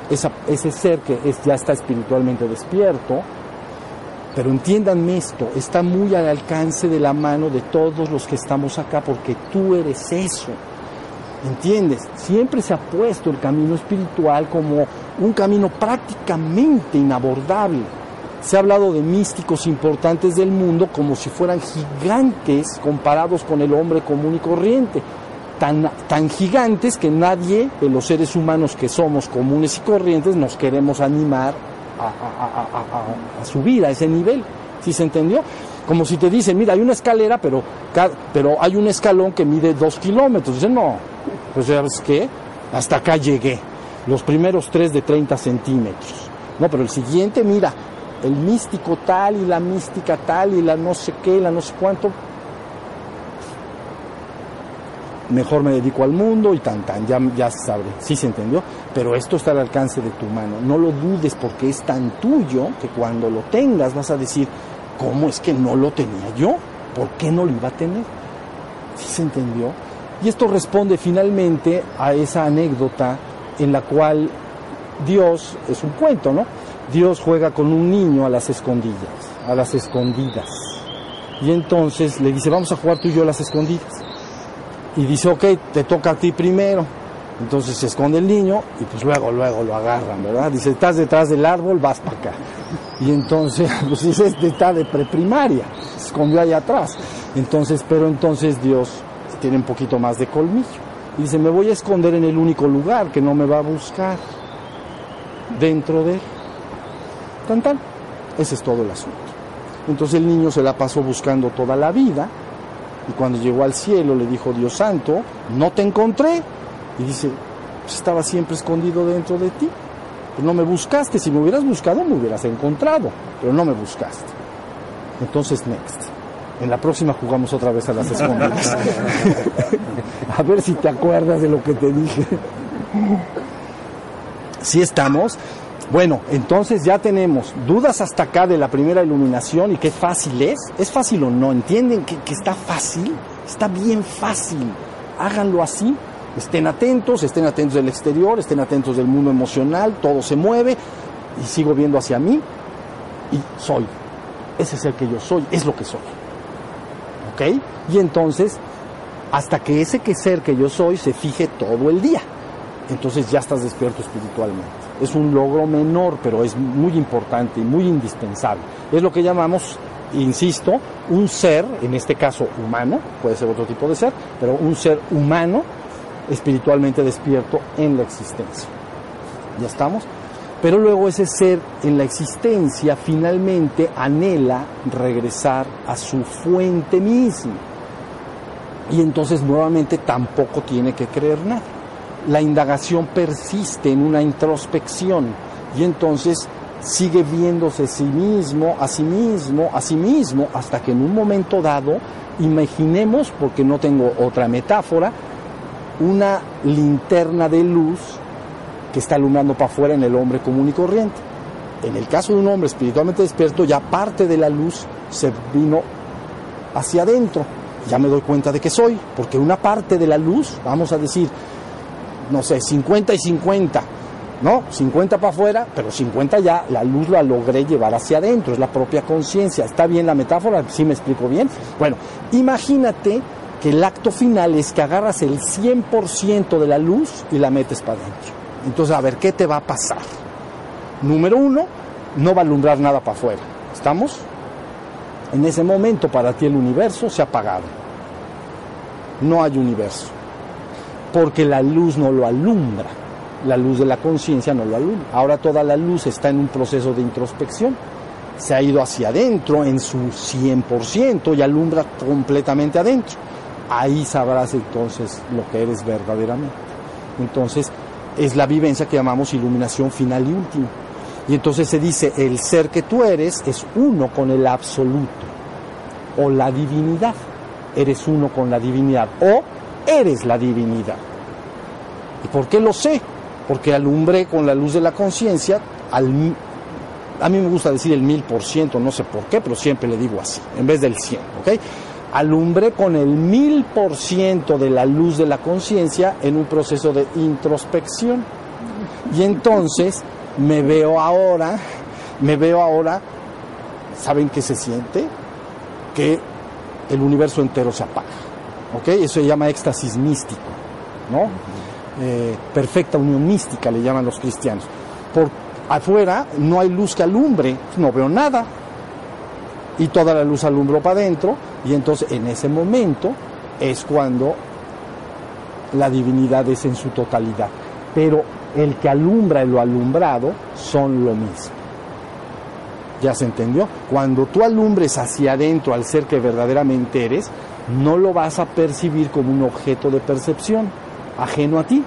A: ese ser que es, ya está espiritualmente despierto, pero entiéndanme esto, está muy al alcance de la mano de todos los que estamos acá, porque tú eres eso. ¿Entiendes? Siempre se ha puesto el camino espiritual como un camino prácticamente inabordable se ha hablado de místicos importantes del mundo como si fueran gigantes comparados con el hombre común y corriente. Tan, tan gigantes que nadie de los seres humanos que somos comunes y corrientes nos queremos animar a, subir a ese nivel. ¿Sí se entendió? Como si te dicen, mira, hay una escalera, pero, pero hay un escalón que mide dos kilómetros. Dicen, no, pues sabes qué, hasta acá llegué. Los primeros tres de 30 centímetros. No, pero el siguiente, mira, el místico tal y la mística tal y la no sé qué, la no sé cuánto. Mejor me dedico al mundo y tan tan, ya, ya sabré, sí se entendió, pero esto está al alcance de tu mano. No lo dudes porque es tan tuyo que cuando lo tengas vas a decir, ¿cómo es que no lo tenía yo? ¿Por qué no lo iba a tener? ¿Sí se entendió? Y esto responde finalmente a esa anécdota en la cual Dios, es un cuento, ¿no? Dios juega con un niño a las escondidas, a las escondidas. Y entonces le dice, vamos a jugar tú y yo a las escondidas. Y dice, ok, te toca a ti primero. Entonces se esconde el niño y pues luego, luego lo agarran, ¿verdad? Dice, estás detrás del árbol, vas para acá. Y entonces, pues dice, este está de preprimaria, se escondió ahí atrás. Entonces, pero entonces Dios tiene un poquito más de colmillo. Y dice, me voy a esconder en el único lugar que no me va a buscar, dentro de él. Ese es todo el asunto. Entonces el niño se la pasó buscando toda la vida y cuando llegó al cielo le dijo Dios santo, no te encontré. Y dice, pues estaba siempre escondido dentro de ti. Pues no me buscaste, si me hubieras buscado me hubieras encontrado, pero no me buscaste. Entonces, next. En la próxima jugamos otra vez a las escondidas. a ver si te acuerdas de lo que te dije. ¿Sí estamos? Bueno, entonces ya tenemos dudas hasta acá de la primera iluminación y qué fácil es. ¿Es fácil o no? ¿Entienden que, que está fácil? Está bien fácil. Háganlo así. Estén atentos, estén atentos del exterior, estén atentos del mundo emocional, todo se mueve y sigo viendo hacia mí y soy. Ese es que yo soy, es lo que soy. ¿Ok? Y entonces, hasta que ese que ser que yo soy se fije todo el día. Entonces ya estás despierto espiritualmente. Es un logro menor, pero es muy importante y muy indispensable. Es lo que llamamos, insisto, un ser, en este caso humano, puede ser otro tipo de ser, pero un ser humano espiritualmente despierto en la existencia. ¿Ya estamos? Pero luego ese ser en la existencia finalmente anhela regresar a su fuente misma. Y entonces nuevamente tampoco tiene que creer nada. La indagación persiste en una introspección y entonces sigue viéndose a sí mismo, a sí mismo, a sí mismo, hasta que en un momento dado, imaginemos, porque no tengo otra metáfora, una linterna de luz que está alumbrando para afuera en el hombre común y corriente. En el caso de un hombre espiritualmente despierto, ya parte de la luz se vino hacia adentro. Ya me doy cuenta de que soy, porque una parte de la luz, vamos a decir, no sé, 50 y 50, ¿no? 50 para afuera, pero 50 ya, la luz la logré llevar hacia adentro, es la propia conciencia. ¿Está bien la metáfora? ¿Sí me explico bien? Bueno, imagínate que el acto final es que agarras el 100% de la luz y la metes para adentro. Entonces, a ver, ¿qué te va a pasar? Número uno, no va a alumbrar nada para afuera. ¿Estamos? En ese momento para ti el universo se ha apagado. No hay universo. Porque la luz no lo alumbra. La luz de la conciencia no lo alumbra. Ahora toda la luz está en un proceso de introspección. Se ha ido hacia adentro en su 100% y alumbra completamente adentro ahí sabrás entonces lo que eres verdaderamente. Entonces, es la vivencia que llamamos iluminación final y última. Y entonces se dice, el ser que tú eres es uno con el absoluto, o la divinidad. Eres uno con la divinidad, o eres la divinidad. ¿Y por qué lo sé? Porque alumbré con la luz de la conciencia. A mí me gusta decir el mil por ciento, no sé por qué, pero siempre le digo así, en vez del cien, ¿ok? alumbré con el mil por ciento de la luz de la conciencia en un proceso de introspección. Y entonces me veo ahora, me veo ahora, ¿saben qué se siente? Que el universo entero se apaga. ¿Ok? Eso se llama éxtasis místico, ¿no? Eh, perfecta unión mística le llaman los cristianos. Por afuera no hay luz que alumbre, no veo nada, y toda la luz alumbró para adentro y entonces en ese momento es cuando la divinidad es en su totalidad. Pero el que alumbra y lo alumbrado son lo mismo. ¿Ya se entendió? Cuando tú alumbres hacia adentro al ser que verdaderamente eres, no lo vas a percibir como un objeto de percepción ajeno a ti.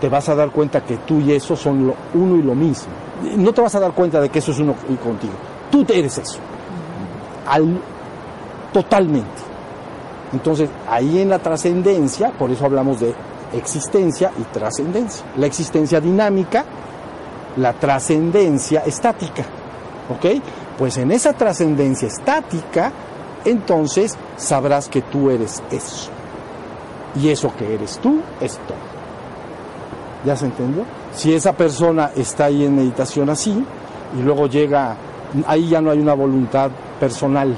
A: Te vas a dar cuenta que tú y eso son lo uno y lo mismo. No te vas a dar cuenta de que eso es uno y contigo. Tú eres eso al, totalmente. Entonces, ahí en la trascendencia, por eso hablamos de existencia y trascendencia. La existencia dinámica, la trascendencia estática. ¿Ok? Pues en esa trascendencia estática, entonces sabrás que tú eres eso. Y eso que eres tú es todo. ¿Ya se entendió? Si esa persona está ahí en meditación así, y luego llega, ahí ya no hay una voluntad personal.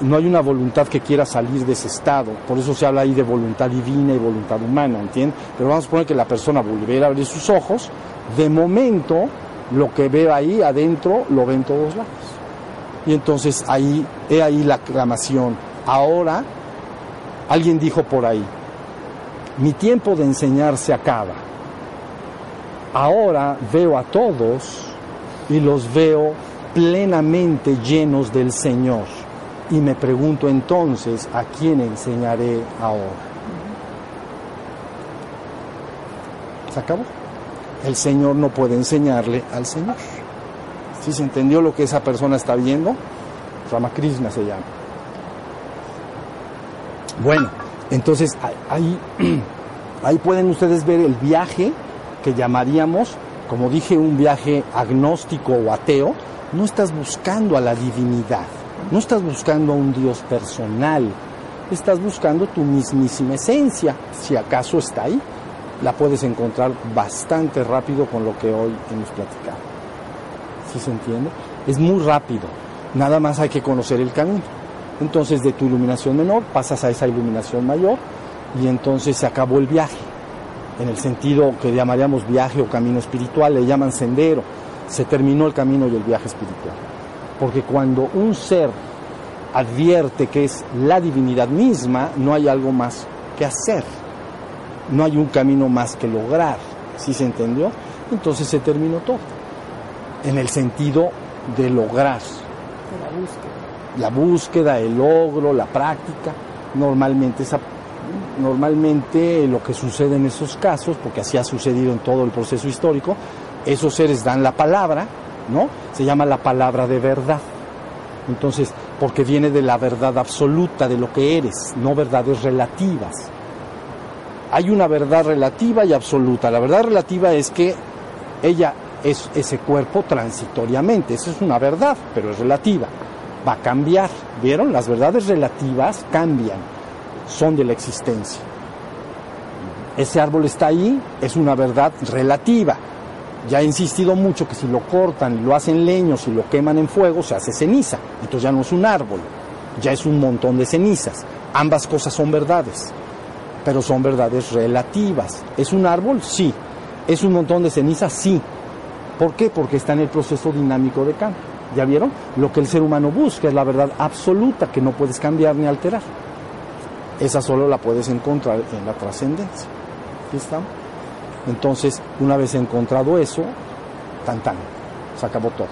A: No hay una voluntad que quiera salir de ese estado. Por eso se habla ahí de voluntad divina y voluntad humana, ¿entiendes? Pero vamos a poner que la persona volviera a abrir sus ojos. De momento, lo que ve ahí adentro lo ve en todos lados. Y entonces ahí, he ahí la aclamación. Ahora, alguien dijo por ahí, mi tiempo de enseñar se acaba. Ahora veo a todos y los veo plenamente llenos del Señor. Y me pregunto entonces, ¿a quién enseñaré ahora? ¿Se acabó? El Señor no puede enseñarle al Señor. ¿Sí se entendió lo que esa persona está viendo? Ramakrishna se llama. Bueno, entonces ahí, ahí pueden ustedes ver el viaje que llamaríamos, como dije, un viaje agnóstico o ateo. No estás buscando a la divinidad, no estás buscando a un Dios personal, estás buscando tu mismísima esencia, si acaso está ahí. La puedes encontrar bastante rápido con lo que hoy hemos platicado. ¿Sí se entiende? Es muy rápido, nada más hay que conocer el camino. Entonces de tu iluminación menor pasas a esa iluminación mayor y entonces se acabó el viaje. En el sentido que llamaríamos viaje o camino espiritual, le llaman sendero. Se terminó el camino y el viaje espiritual. Porque cuando un ser advierte que es la divinidad misma, no hay algo más que hacer. No hay un camino más que lograr. ¿Sí se entendió? Entonces se terminó todo. En el sentido de lograr.
B: La búsqueda.
A: La búsqueda, el logro, la práctica. Normalmente, esa, normalmente lo que sucede en esos casos, porque así ha sucedido en todo el proceso histórico, esos seres dan la palabra, ¿no? Se llama la palabra de verdad. Entonces, porque viene de la verdad absoluta de lo que eres, no verdades relativas. Hay una verdad relativa y absoluta. La verdad relativa es que ella es ese cuerpo transitoriamente. Esa es una verdad, pero es relativa. Va a cambiar. ¿Vieron? Las verdades relativas cambian. Son de la existencia. Ese árbol está ahí, es una verdad relativa. Ya he insistido mucho que si lo cortan lo hacen leños y lo queman en fuego, se hace ceniza. Entonces ya no es un árbol, ya es un montón de cenizas. Ambas cosas son verdades, pero son verdades relativas. ¿Es un árbol? Sí. ¿Es un montón de cenizas? Sí. ¿Por qué? Porque está en el proceso dinámico de cambio. ¿Ya vieron? Lo que el ser humano busca es la verdad absoluta que no puedes cambiar ni alterar. Esa solo la puedes encontrar en la trascendencia. ¿Sí estamos? Entonces, una vez encontrado eso, tan tan, se acabó todo.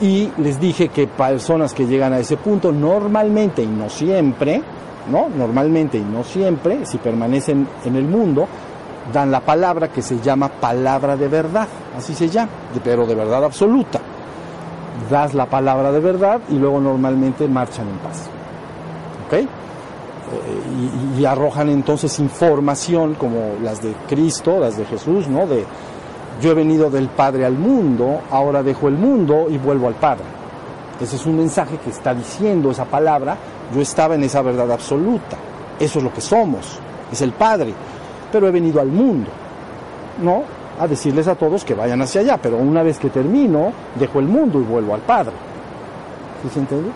A: Y les dije que personas que llegan a ese punto, normalmente y no siempre, ¿no? Normalmente y no siempre, si permanecen en el mundo, dan la palabra que se llama palabra de verdad, así se llama, pero de verdad absoluta. Das la palabra de verdad y luego normalmente marchan en paz. ¿Ok? y, y, arrojan entonces información como las de Cristo, las de Jesús, ¿no? De yo he venido del Padre al mundo, ahora dejo el mundo y vuelvo al Padre. Ese es un mensaje que está diciendo esa palabra, yo estaba en esa verdad absoluta, eso es lo que somos, es el Padre, pero he venido al mundo, ¿no? A decirles a todos que vayan hacia allá, pero una vez que termino, dejo el mundo y vuelvo al Padre. ¿Sí se entiende?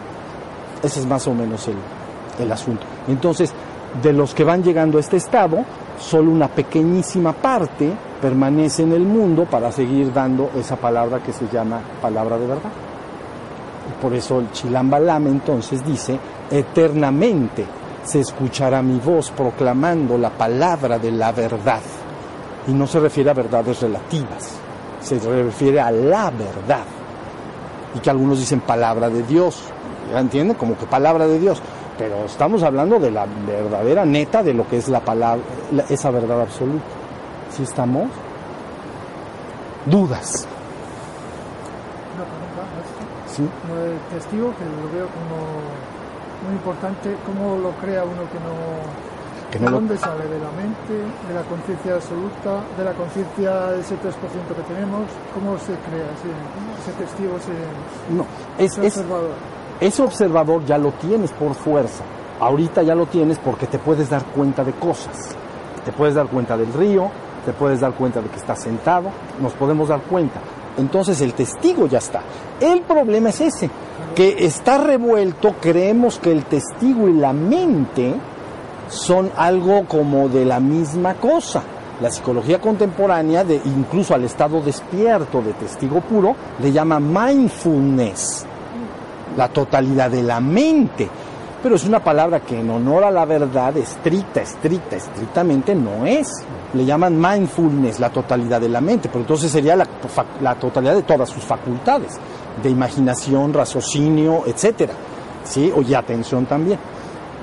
A: Ese es más o menos el, el asunto. Entonces, de los que van llegando a este estado, solo una pequeñísima parte permanece en el mundo para seguir dando esa palabra que se llama palabra de verdad. Por eso el Chilambalame entonces dice, eternamente se escuchará mi voz proclamando la palabra de la verdad. Y no se refiere a verdades relativas, se refiere a la verdad. Y que algunos dicen palabra de Dios, ¿ya entienden? Como que palabra de Dios pero estamos hablando de la verdadera neta de lo que es la palabra, esa verdad absoluta. ¿Sí estamos? Dudas. ¿Sí?
B: Como testigo, que lo veo como muy importante, ¿cómo lo crea uno que no...
A: Que no
B: ¿De
A: lo-
B: dónde sale? ¿De la mente? ¿De la conciencia absoluta? ¿De la conciencia, ese 3% que tenemos? ¿Cómo se crea ese, ese testigo, ese,
A: No, es,
B: ese
A: es,
B: observador?
A: ese observador ya lo tienes por fuerza. Ahorita ya lo tienes porque te puedes dar cuenta de cosas. Te puedes dar cuenta del río, te puedes dar cuenta de que estás sentado, nos podemos dar cuenta. Entonces el testigo ya está. El problema es ese, que está revuelto, creemos que el testigo y la mente son algo como de la misma cosa. La psicología contemporánea, de, incluso al estado despierto de testigo puro, le llama mindfulness, la totalidad de la mente. Pero es una palabra que en honor a la verdad, estricta, estricta, estrictamente no es. Le llaman mindfulness, la totalidad de la mente, pero entonces sería la, la totalidad de todas sus facultades, de imaginación, raciocinio, etcétera. ¿Sí? O y atención también.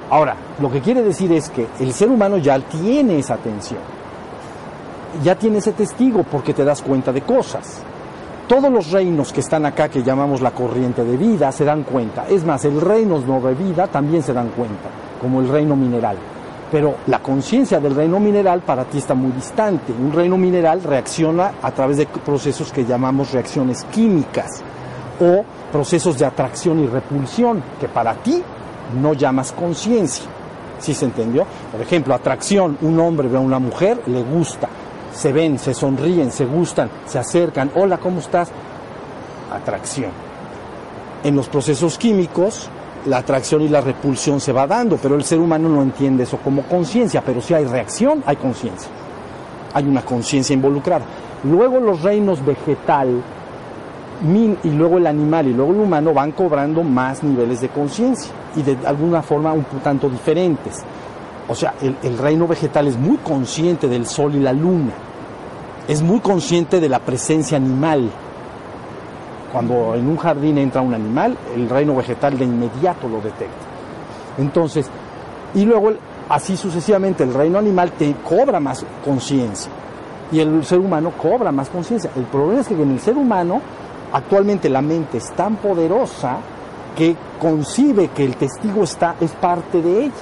A: Ahora, lo que quiere decir es que el ser humano ya tiene esa atención, ya tiene ese testigo porque te das cuenta de cosas. Todos los reinos que están acá, que llamamos la corriente de vida, se dan cuenta. Es más, el reino no de vida también se dan cuenta. como el reino mineral. Pero la conciencia del reino mineral para ti está muy distante. Un reino mineral reacciona a través de procesos que llamamos reacciones químicas o procesos de atracción y repulsión, que para ti no llamas conciencia. ¿Sí se entendió? Por ejemplo, atracción, un hombre ve a una mujer, le gusta, se ven, se sonríen, se gustan, se acercan, hola, ¿cómo estás? Atracción. En los procesos químicos, la atracción y la repulsión se va dando, pero el ser humano no entiende eso como conciencia, pero si hay reacción, hay conciencia. Hay una conciencia involucrada. Luego los reinos vegetal, y luego el animal y luego el humano van cobrando más niveles de conciencia y de alguna forma un tanto diferentes. O sea, el, reino vegetal es muy consciente del sol y la luna, es muy consciente de la presencia animal. Cuando en un jardín entra un animal, el reino vegetal de inmediato lo detecta. Entonces, y luego así sucesivamente el reino animal cobra más conciencia y el ser humano cobra más conciencia. El problema es que en el ser humano actualmente la mente es tan poderosa que concibe que el testigo está, es parte de ella.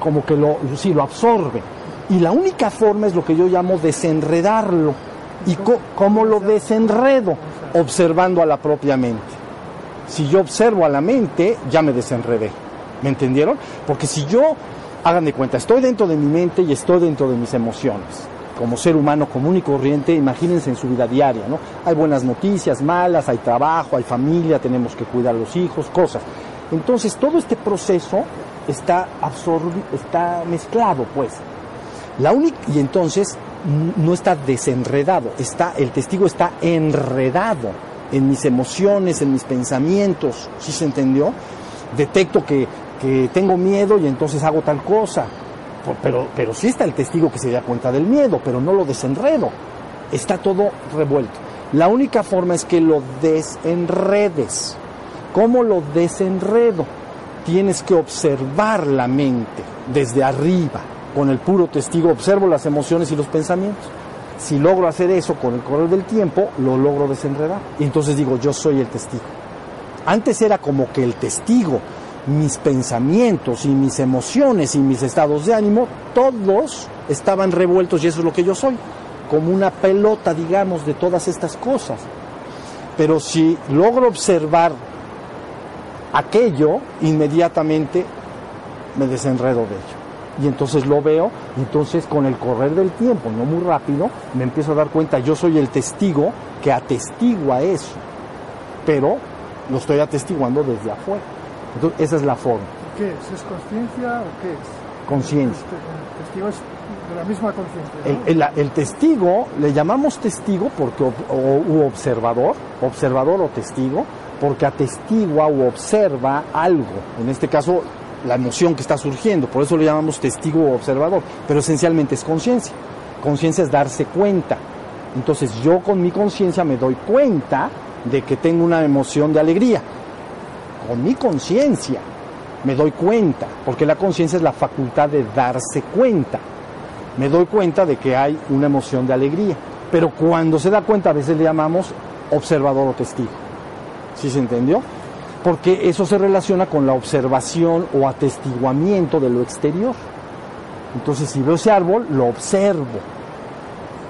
A: Como que lo, sí, lo absorbe. Y la única forma es lo que yo llamo desenredarlo. ¿Y cómo lo desenredo? Observando a la propia mente. Si yo observo a la mente, ya me desenredé. ¿Me entendieron? Porque si yo, hagan de cuenta, estoy dentro de mi mente y estoy dentro de mis emociones como ser humano común y corriente, imagínense en su vida diaria, ¿no? Hay buenas noticias, malas, hay trabajo, hay familia, tenemos que cuidar a los hijos, cosas. Entonces todo este proceso está absorbido, está mezclado, pues. La única y entonces no está desenredado, está el testigo está enredado en mis emociones, en mis pensamientos, ¿sí se entendió? Detecto que, que tengo miedo y entonces hago tal cosa, pero, pero sí está el testigo que se da cuenta del miedo, pero no lo desenredo. Está todo revuelto. La única forma es que lo desenredes. ¿Cómo lo desenredo? Tienes que observar la mente desde arriba. Con el puro testigo observo las emociones y los pensamientos. Si logro hacer eso con el correr del tiempo, lo logro desenredar. Y entonces digo, yo soy el testigo. Antes era como que el testigo mis pensamientos y mis emociones y mis estados de ánimo, todos estaban revueltos y eso es lo que yo soy, como una pelota, digamos, de todas estas cosas. Pero si logro observar aquello, inmediatamente me desenredo de ello. Y entonces lo veo, y entonces con el correr del tiempo, no muy rápido, me empiezo a dar cuenta, yo soy el testigo que atestigua eso, pero lo estoy atestiguando desde afuera. Entonces, esa es la forma.
B: ¿Qué es? ¿Es conciencia o qué es?
A: Conciencia.
B: El testigo es de la misma conciencia.
A: El, testigo, le llamamos testigo porque, o, observador, observador o testigo, porque atestigua o observa algo. En este caso, la emoción que está surgiendo. Por eso le llamamos testigo o observador. Pero esencialmente es conciencia. Conciencia es darse cuenta. Entonces yo con mi conciencia me doy cuenta de que tengo una emoción de alegría con mi conciencia me doy cuenta, porque la conciencia es la facultad de darse cuenta. Me doy cuenta de que hay una emoción de alegría, pero cuando se da cuenta a veces le llamamos observador o testigo. ¿Sí se entendió? Porque eso se relaciona con la observación o atestiguamiento de lo exterior. Entonces, si veo ese árbol, lo observo.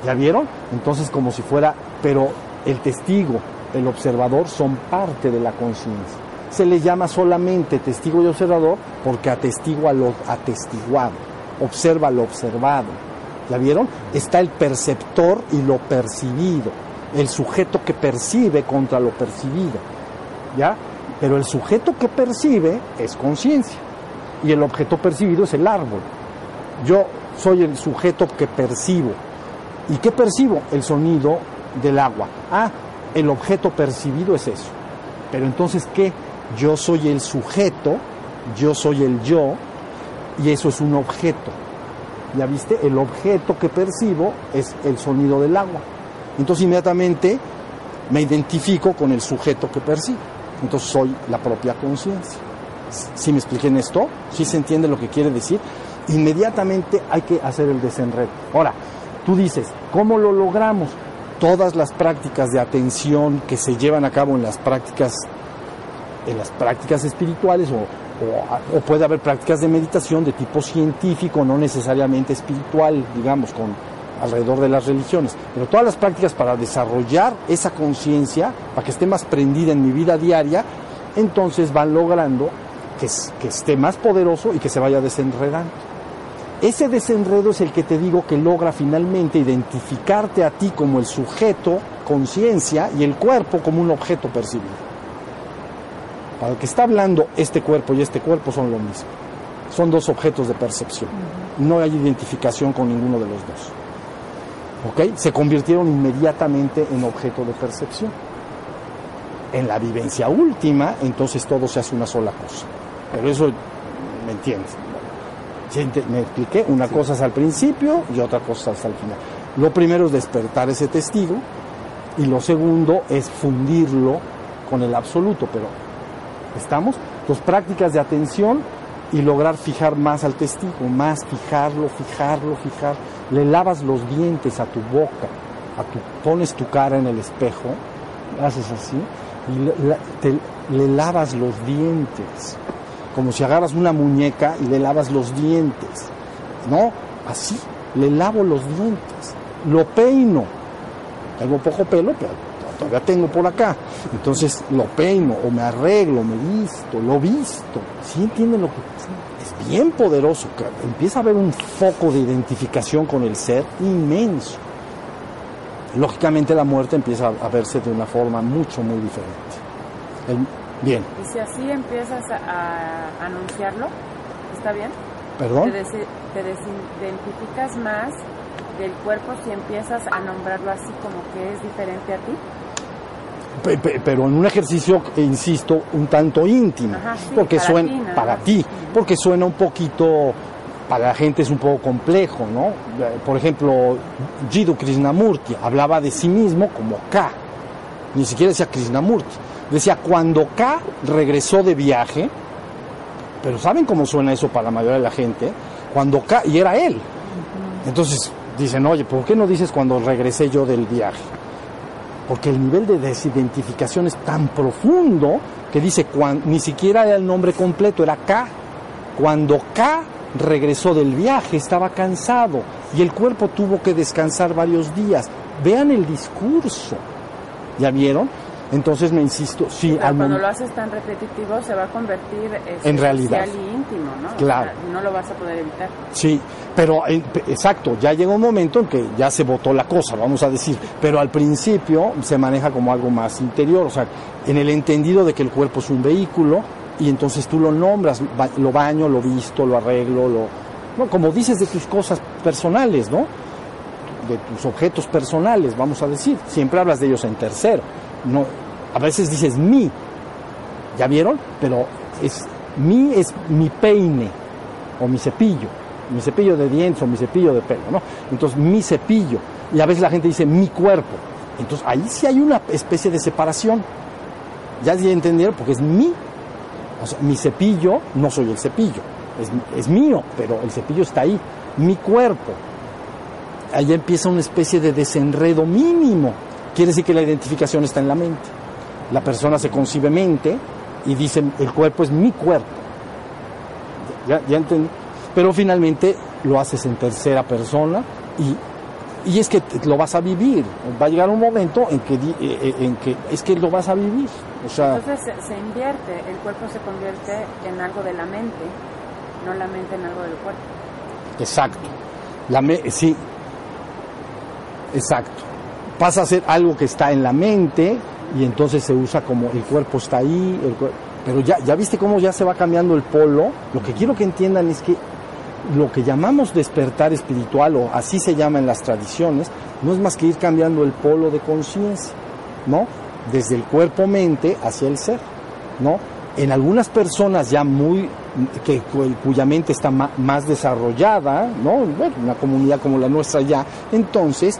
A: ¿Ya vieron? Entonces, como si fuera, pero el testigo, el observador son parte de la conciencia se le llama solamente testigo y observador porque atestigua lo atestiguado, observa lo observado. ¿Ya vieron? Está el perceptor y lo percibido, el sujeto que percibe contra lo percibido. ¿Ya? Pero el sujeto que percibe es conciencia y el objeto percibido es el árbol. Yo soy el sujeto que percibo. ¿Y qué percibo? El sonido del agua. Ah, el objeto percibido es eso. Pero entonces, ¿qué? Yo soy el sujeto, yo soy el yo, y eso es un objeto. ¿Ya viste? El objeto que percibo es el sonido del agua. Entonces inmediatamente me identifico con el sujeto que percibo. Entonces soy la propia conciencia. ¿Sí me expliqué en esto? ¿Sí se entiende lo que quiere decir? Inmediatamente hay que hacer el desenredo. Ahora, tú dices, ¿cómo lo logramos? Todas las prácticas de atención que se llevan a cabo en las prácticas en las prácticas espirituales o, puede haber prácticas de meditación de tipo científico, no necesariamente espiritual, digamos, con alrededor de las religiones, pero todas las prácticas para desarrollar esa conciencia, para que esté más prendida en mi vida diaria, entonces van logrando que esté más poderoso y que se vaya desenredando. Ese desenredo es el que te digo que logra finalmente identificarte a ti como el sujeto, conciencia, y el cuerpo como un objeto percibido. Para el que está hablando, este cuerpo y este cuerpo son lo mismo. Son dos objetos de percepción. No hay identificación con ninguno de los dos. ¿Ok? Se convirtieron inmediatamente en objeto de percepción. En la vivencia última, entonces todo se hace una sola cosa. Pero eso, ¿me entiendes? me expliqué, una cosa es al principio y otra cosa es al final. Lo primero es despertar ese testigo y lo segundo es fundirlo con el absoluto, pero ¿estamos? Dos prácticas de atención y lograr fijar más al testigo, más fijarlo, fijarlo, fijar. Le lavas los dientes a tu boca, a tu, pones tu cara en el espejo, haces así y te, le lavas los dientes como si agarras una muñeca y le lavas los dientes. No, así, le lavo los dientes, lo peino. Tengo poco pelo, pero todavía tengo por acá. Entonces lo peino o me arreglo, me visto, lo visto. ¿Sí entienden lo que es bien poderoso? Empieza a haber un foco de identificación con el ser inmenso. Lógicamente la muerte empieza a verse de una forma mucho, muy diferente. El, Bien.
C: Y si así empiezas a, anunciarlo, ¿está bien?
A: ¿Perdón?
C: Te, te desidentificas más del cuerpo si empiezas a nombrarlo así como que es diferente a ti.
A: Pero en un ejercicio, insisto, un tanto íntimo,
C: Ajá, sí,
A: porque
C: para
A: suena
C: ti,
A: para ti, porque suena un poquito, para la gente es un poco complejo, ¿no? Por ejemplo, Jiddu Krishnamurti hablaba de sí mismo como K, ni siquiera decía Krishnamurti, decía cuando K regresó de viaje, pero ¿saben cómo suena eso para la mayoría de la gente? Cuando K, y era él. Entonces dicen, oye, ¿por qué no dices cuando regresé yo del viaje? Porque el nivel de desidentificación es tan profundo que dice, cuan- ni siquiera era el nombre completo, era K. Cuando K regresó del viaje estaba cansado y el cuerpo tuvo que descansar varios días. Vean el discurso. ¿Ya vieron? Entonces me insisto, sí,
C: Pero
A: al
C: cuando lo haces tan repetitivo se va a convertir este,
A: En realidad.
C: y íntimo, ¿no? O
A: Claro.
C: sea, no lo vas a poder evitar.
A: Sí, pero eh, exacto, ya llega un momento en que ya se votó la cosa, vamos a decir, pero al principio se maneja como algo más interior, o sea, en el entendido de que el cuerpo es un vehículo y entonces tú lo nombras, lo baño, lo visto, lo arreglo, lo, no, como dices de tus cosas personales, ¿no? De tus objetos personales, vamos a decir, siempre hablas de ellos en tercero, no, a veces dices mi, ¿ya vieron? Pero es mi es mi peine o mi cepillo, mi cepillo de dientes o mi cepillo de pelo, ¿no? Entonces, mi cepillo. Y a veces la gente dice mi cuerpo. Entonces, ahí sí hay una especie de separación. Ya entendieron, porque es mi. O sea, mi cepillo, no soy el cepillo. Es, es mío, pero el cepillo está ahí. Mi cuerpo. Ahí empieza una especie de desenredo mínimo. Quiere decir que la identificación está en la mente. La persona se concibe mente y dice, el cuerpo es mi cuerpo. Ya, ya entendí. Pero finalmente lo haces en tercera persona y, y es que lo vas a vivir. Va a llegar un momento en que, eh, eh, en que es que lo vas a vivir. O sea,
C: Entonces se, se invierte, el cuerpo se convierte en algo de la mente, no la mente en algo del cuerpo.
A: exacto. La me- sí, exacto. Pasa a ser algo que está en la mente y entonces se usa como el cuerpo está ahí, el pero ya, ya viste cómo ya se va cambiando el polo. Lo que quiero que entiendan es que lo que llamamos despertar espiritual, o así se llama en las tradiciones, no es más que ir cambiando el polo de conciencia, ¿no? Desde el cuerpo-mente hacia el ser, ¿no? En algunas personas ya muy, que, cu- cuya mente está más desarrollada, ¿no? Bueno, una comunidad como la nuestra ya, entonces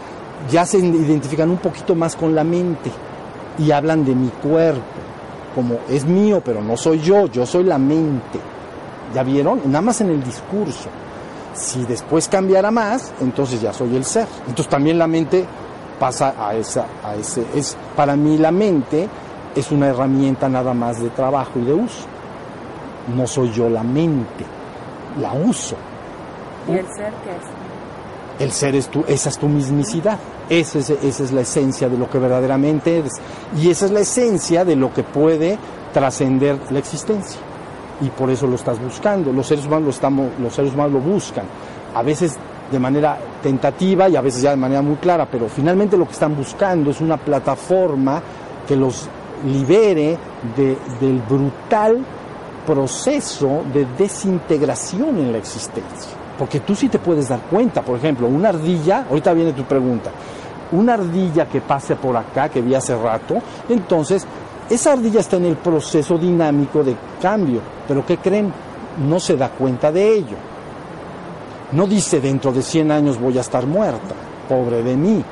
A: ya se identifican un poquito más con la mente y hablan de mi cuerpo, como es mío, pero no soy yo, yo soy la mente. ¿Ya vieron? Nada más en el discurso. Si después cambiara más, entonces ya soy el ser. Entonces también la mente pasa a esa, a ese, es para mí la mente es una herramienta nada más de trabajo y de uso. No soy yo la mente, la uso.
C: ¿Y el ser qué es?
A: El ser es tú, esa es tu mismicidad. Esa es, esa es la esencia de lo que verdaderamente eres. Y esa es la esencia de lo que puede trascender la existencia. Y por eso lo estás buscando. Los seres humanos lo, estamos, los seres humanos lo buscan. A veces de manera tentativa y a veces ya de manera muy clara, pero finalmente lo que están buscando es una plataforma que los libere de, del brutal proceso de desintegración en la existencia. Porque tú sí te puedes dar cuenta, por ejemplo, una ardilla, ahorita viene tu pregunta, una ardilla que pase por acá, que vi hace rato, entonces esa ardilla está en el proceso dinámico de cambio, pero ¿qué creen? No se da cuenta de ello. No dice dentro de 100 años voy a estar muerta, pobre de mí.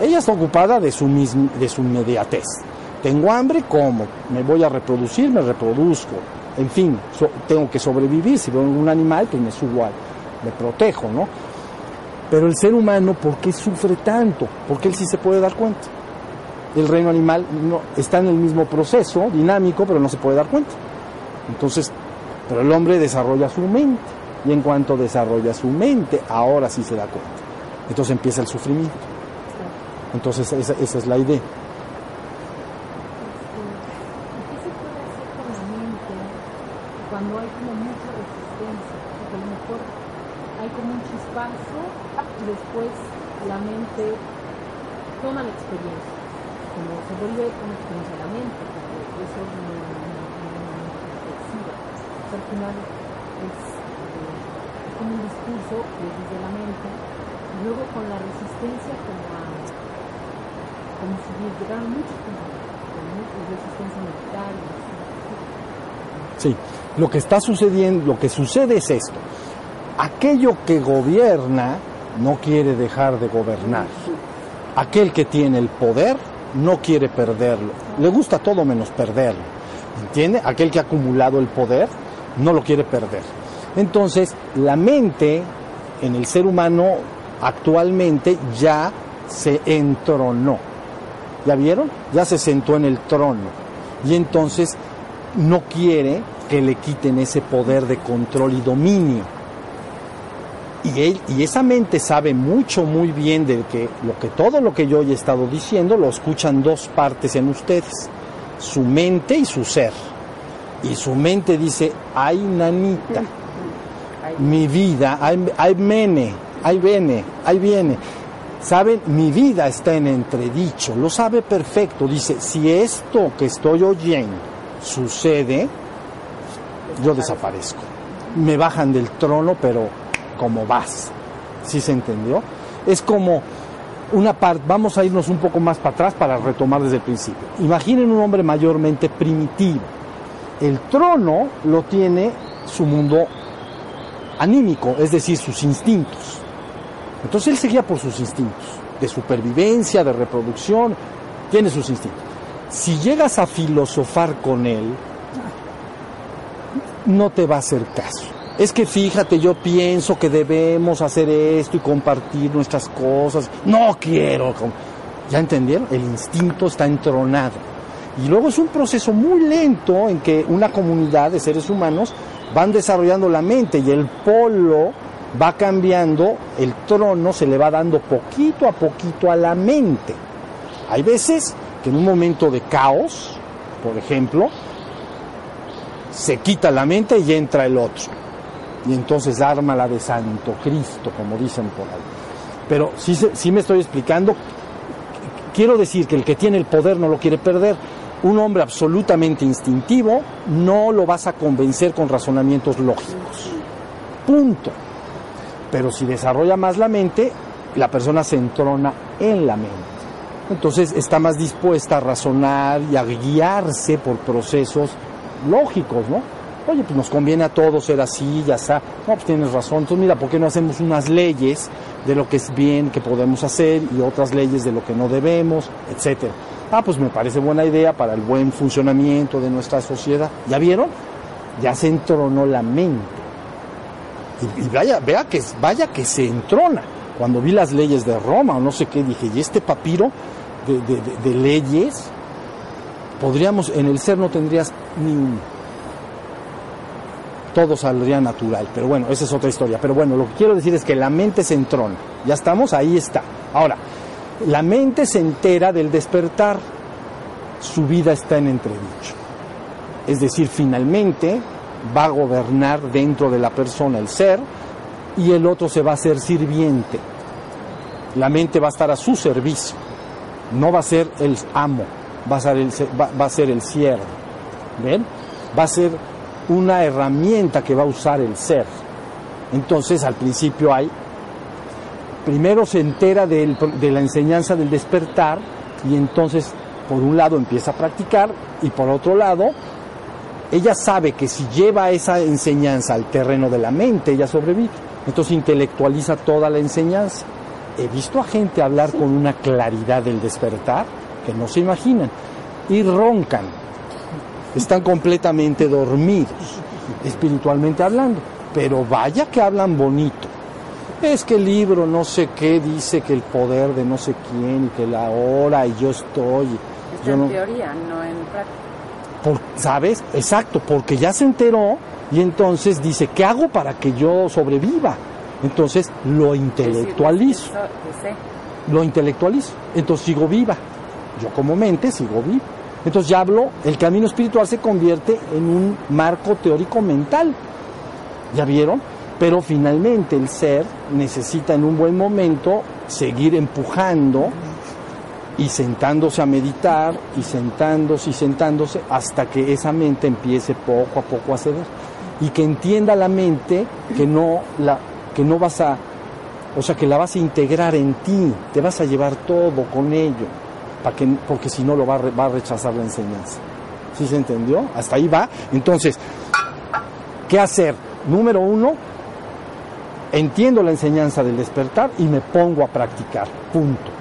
A: Ella está ocupada de su, de su inmediatez. Tengo hambre, como. Me voy a reproducir, me reproduzco. En fin, tengo que sobrevivir. Si veo un animal, pues me subo al, me protejo, ¿no? Pero el ser humano, ¿por qué sufre tanto? Porque él sí se puede dar cuenta. El reino animal no, está en el mismo proceso dinámico, pero no se puede dar cuenta. Entonces, pero el hombre desarrolla su mente. Y en cuanto desarrolla su mente, ahora sí se da cuenta. Entonces empieza el sufrimiento. Entonces esa, esa es la idea.
D: cuando hay como mucha resistencia, porque a lo mejor hay como un chispazo y después la mente toma la experiencia, como se vuelve una experiencia la mente, porque eso es muy, reflexiva. al final es, como un discurso que es desde la mente, y luego con la resistencia como a, como si llegaran muchos con, con resistencia así.
A: Sí, lo que está sucediendo, lo que sucede es esto. Aquello que gobierna no quiere dejar de gobernar. Aquel que tiene el poder no quiere perderlo. Le gusta todo menos perderlo. ¿Entiende? Aquel que ha acumulado el poder no lo quiere perder. Entonces, la mente en el ser humano actualmente ya se entronó. ¿Ya vieron? Ya se sentó en el trono. Y entonces no quiere que le quiten ese poder de control y dominio. Y, él, y esa mente sabe mucho, muy bien de que, lo que todo lo que yo he estado diciendo lo escuchan dos partes en ustedes, su mente y su ser. Y su mente dice, ay nanita, mi vida, ay, mene, ay viene, ay viene. Saben, mi vida está en entredicho, lo sabe perfecto. Dice, si esto que estoy oyendo sucede, yo desaparezco. Me bajan del trono, pero como vas. ¿Sí se entendió? Es como una parte, vamos a irnos un poco más para atrás para retomar desde el principio. Imaginen un hombre mayormente primitivo. El trono lo tiene su mundo anímico, es decir, sus instintos. Entonces él seguía por sus instintos, de supervivencia, de reproducción, tiene sus instintos. Si llegas a filosofar con él, no te va a hacer caso. Es que fíjate, yo pienso que debemos hacer esto y compartir nuestras cosas. No quiero. ¿Ya entendieron? El instinto está entronado. Y luego es un proceso muy lento en que una comunidad de seres humanos van desarrollando la mente y el polo va cambiando, el trono se le va dando poquito a poquito a la mente. Hay veces que en un momento de caos, por ejemplo, se quita la mente y entra el otro. Y entonces arma la de Santo Cristo, como dicen por ahí. Pero sí, sí me estoy explicando. Quiero decir que el que tiene el poder no lo quiere perder. Un hombre absolutamente instintivo no lo vas a convencer con razonamientos lógicos. Punto. Pero si desarrolla más la mente, la persona se entrona en la mente. Entonces está más dispuesta a razonar y a guiarse por procesos lógicos, ¿no? Oye, pues nos conviene a todos ser así, ya está. No, pues tienes razón. Entonces, mira, ¿por qué no hacemos unas leyes de lo que es bien que podemos hacer y otras leyes de lo que no debemos, etcétera? Ah, pues me parece buena idea para el buen funcionamiento de nuestra sociedad. ¿Ya vieron? Ya se entronó la mente. Y, vaya, vea que, vaya que se entrona. Cuando vi las leyes de Roma o no sé qué, dije, ¿y este papiro de, leyes? podríamos, en el ser no tendrías ni uno. Todo saldría natural, pero bueno, esa es otra historia. Pero bueno, lo que quiero decir es que la mente se entrona. Ya estamos, ahí está. Ahora, la mente se entera del despertar, su vida está en entredicho. Es decir, finalmente va a gobernar dentro de la persona el ser y el otro se va a ser sirviente. La mente va a estar a su servicio, no va a ser el amo, va a ser el, va, a ser el siervo. ¿Ven? Va a ser una herramienta que va a usar el ser. Entonces, al principio hay, primero se entera de la enseñanza del despertar y entonces, por un lado, empieza a practicar y por otro lado, ella sabe que si lleva esa enseñanza al terreno de la mente, ella sobrevive. Entonces intelectualiza toda la enseñanza. He visto a gente hablar con una claridad del despertar que no se imaginan y roncan. Están completamente dormidos, espiritualmente hablando. Pero vaya que hablan bonito. Es que el libro no sé qué dice que el poder de no sé quién y que la hora y yo estoy.
C: en teoría, no en práctica.
A: ¿Sabes? Exacto, porque ya se enteró y entonces dice, ¿qué hago para que yo sobreviva? Entonces lo intelectualizo. Lo intelectualizo. Entonces sigo viva. Yo como mente sigo viva. Entonces ya hablo, el camino espiritual se convierte en un marco teórico mental. ¿Ya vieron? Pero finalmente el ser necesita en un buen momento seguir empujando y sentándose a meditar y sentándose y sentándose hasta que esa mente empiece poco a poco a ceder y que entienda la mente que no la que no vas a o sea que la vas a integrar en ti te vas a llevar todo con ello porque si no lo va, a rechazar la enseñanza ¿sí se entendió? hasta ahí va entonces ¿qué hacer? número uno entiendo la enseñanza del despertar y me pongo a practicar punto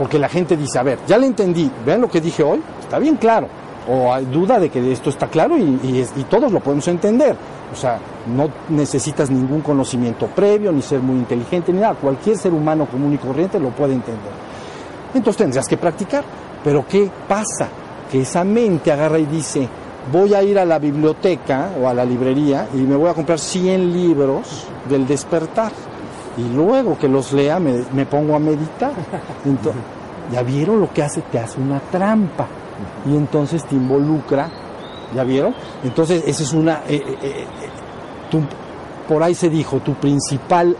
A: porque la gente dice, a ver, ya le entendí, vean lo que dije hoy, está bien claro, o hay duda de que esto está claro y, todos lo podemos entender. O sea, no necesitas ningún conocimiento previo, ni ser muy inteligente, ni nada. Cualquier ser humano común y corriente lo puede entender. Entonces tendrías que practicar. Pero ¿qué pasa? Que esa mente agarra y dice, voy a ir a la biblioteca o a la librería y me voy a comprar 100 libros del despertar y luego que los lea me, pongo a meditar. Entonces, ¿Ya vieron lo que hace? Te hace una trampa y entonces te involucra. ¿Ya vieron? Entonces, esa es una... Eh, eh, eh, por ahí se dijo, tu principal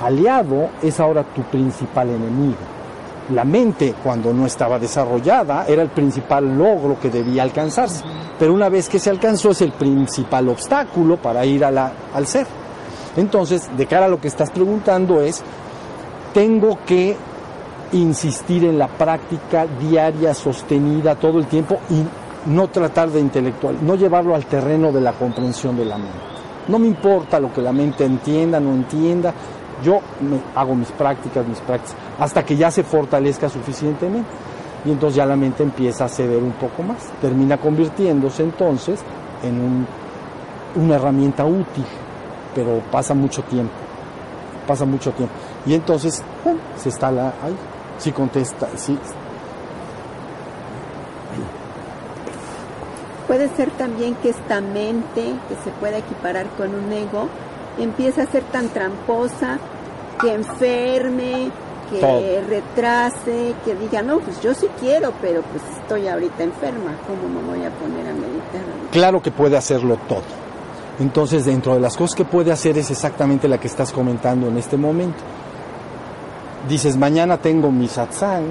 A: aliado es ahora tu principal enemigo. La mente, cuando no estaba desarrollada, era el principal logro que debía alcanzarse. Pero una vez que se alcanzó, es el principal obstáculo para ir a la, al ser. Entonces, de cara a lo que estás preguntando es, tengo que insistir en la práctica diaria, sostenida todo el tiempo y no tratar de intelectual, no llevarlo al terreno de la comprensión de la mente. No me importa lo que la mente entienda, no entienda, yo me hago mis prácticas, mis prácticas, hasta que ya se fortalezca suficientemente. Y entonces ya la mente empieza a ceder un poco más, termina convirtiéndose entonces en una herramienta útil pero pasa mucho tiempo, pasa mucho tiempo. Y entonces se instala ahí, sí contesta, sí.
E: Puede ser también que esta mente, que se pueda equiparar con un ego, empieza a ser tan tramposa que enferme, que retrase, que diga, no, pues yo sí quiero, pero pues estoy ahorita enferma, ¿cómo me voy a poner a meditar?
A: Claro que puede hacerlo todo entonces, dentro de las cosas que puede hacer es exactamente la que estás comentando en este momento. Dices, mañana tengo mi satsang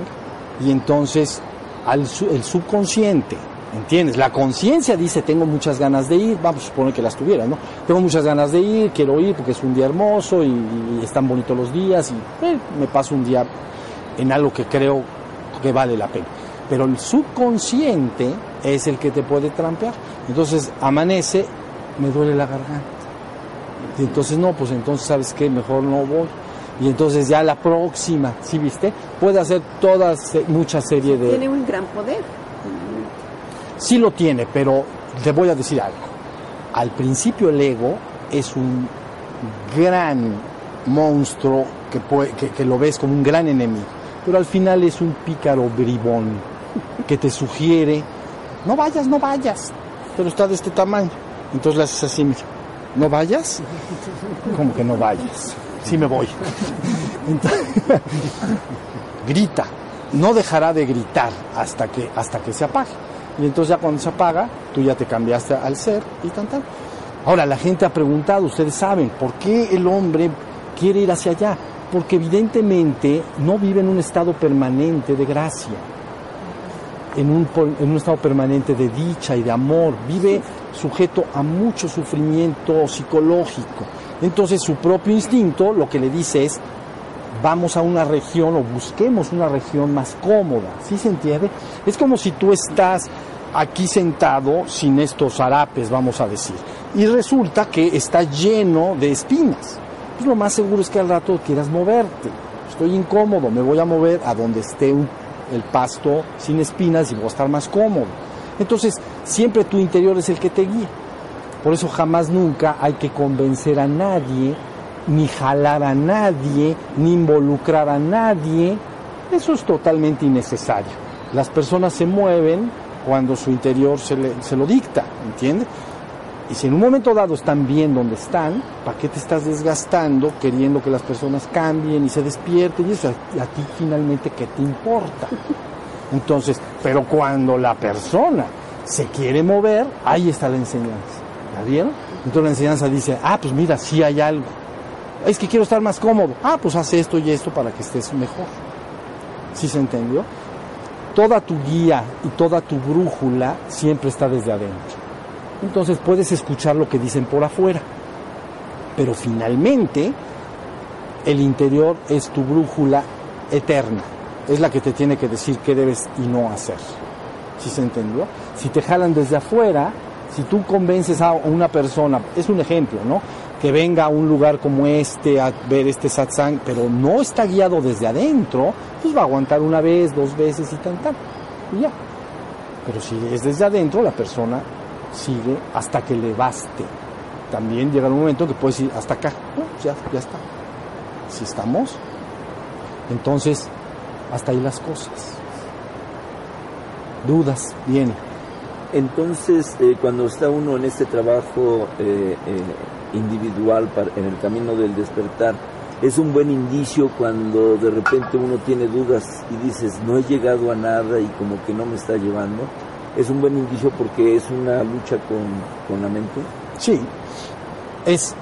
A: y entonces al, el subconsciente, ¿entiendes? La conciencia dice, tengo muchas ganas de ir, vamos a suponer que las tuviera, ¿no? Tengo muchas ganas de ir, quiero ir porque es un día hermoso y, están bonitos los días y eh, me paso un día en algo que creo que vale la pena. Pero el subconsciente es el que te puede trampear. Entonces amanece me duele la garganta. Y entonces no, pues entonces sabes qué, mejor no voy. Y entonces ya la próxima, ¿sí viste? Puede hacer toda mucha serie de...
E: Tiene un gran poder.
A: Sí lo tiene, pero te voy a decir algo. Al principio el ego es un gran monstruo que, que, que lo ves como un gran enemigo, pero al final es un pícaro bribón que te sugiere, no vayas, no vayas, pero está de este tamaño. Entonces le haces así, no vayas, como que no vayas, sí me voy. grita, no dejará de gritar hasta que, hasta que se apague. Y entonces ya cuando se apaga, tú ya te cambiaste al ser y tan tan. Ahora, la gente ha preguntado, ustedes saben, ¿por qué el hombre quiere ir hacia allá? Porque evidentemente no vive en un estado permanente de gracia, en un, en un estado permanente de dicha y de amor, vive sujeto a mucho sufrimiento psicológico. Entonces su propio instinto lo que le dice es, vamos a una región o busquemos una región más cómoda, ¿sí se entiende? Es como si tú estás aquí sentado sin estos harapes, vamos a decir, y resulta que está lleno de espinas. Pues lo más seguro es que al rato quieras moverte. Estoy incómodo, me voy a mover a donde esté el pasto sin espinas y voy a estar más cómodo. Entonces, siempre tu interior es el que te guía. Por eso jamás nunca hay que convencer a nadie ni jalar a nadie, ni involucrar a nadie. Eso es totalmente innecesario. Las personas se mueven cuando su interior se, lo dicta, ¿entiendes? Y si en un momento dado están bien donde están, ¿para qué te estás desgastando queriendo que las personas cambien y se despierten? Y eso a, a ti finalmente, ¿qué te importa? Entonces, pero cuando la persona se quiere mover, ahí está la enseñanza. ¿La vieron? Entonces la enseñanza dice, ah, pues mira, sí hay algo es que quiero estar más cómodo. Ah, pues haz esto y esto para que estés mejor. ¿Sí se entendió? Toda tu guía y toda tu brújula siempre está desde adentro. Entonces puedes escuchar lo que dicen por afuera. Pero finalmente, el interior es tu brújula eterna. Es la que te tiene que decir qué debes y no hacer. ¿Sí se entendió? Si te jalan desde afuera, si tú convences a una persona, es un ejemplo, ¿no? Que venga a un lugar como este a ver este satsang, pero no está guiado desde adentro, pues va a aguantar una vez, dos veces y tan tan. Y ya. Pero si es desde adentro, la persona sigue hasta que le baste. También llega un momento que puedes ir hasta acá. ya, ya está. Si estamos, entonces hasta ahí las cosas. Dudas, bien.
F: Entonces, eh, cuando está uno en este trabajo eh, eh, individual en el camino del despertar, es un buen indicio cuando de repente uno tiene dudas y dices, no he llegado a nada y como que no me está llevando. Es un buen indicio porque es una lucha con, con la mente.
A: Sí, es,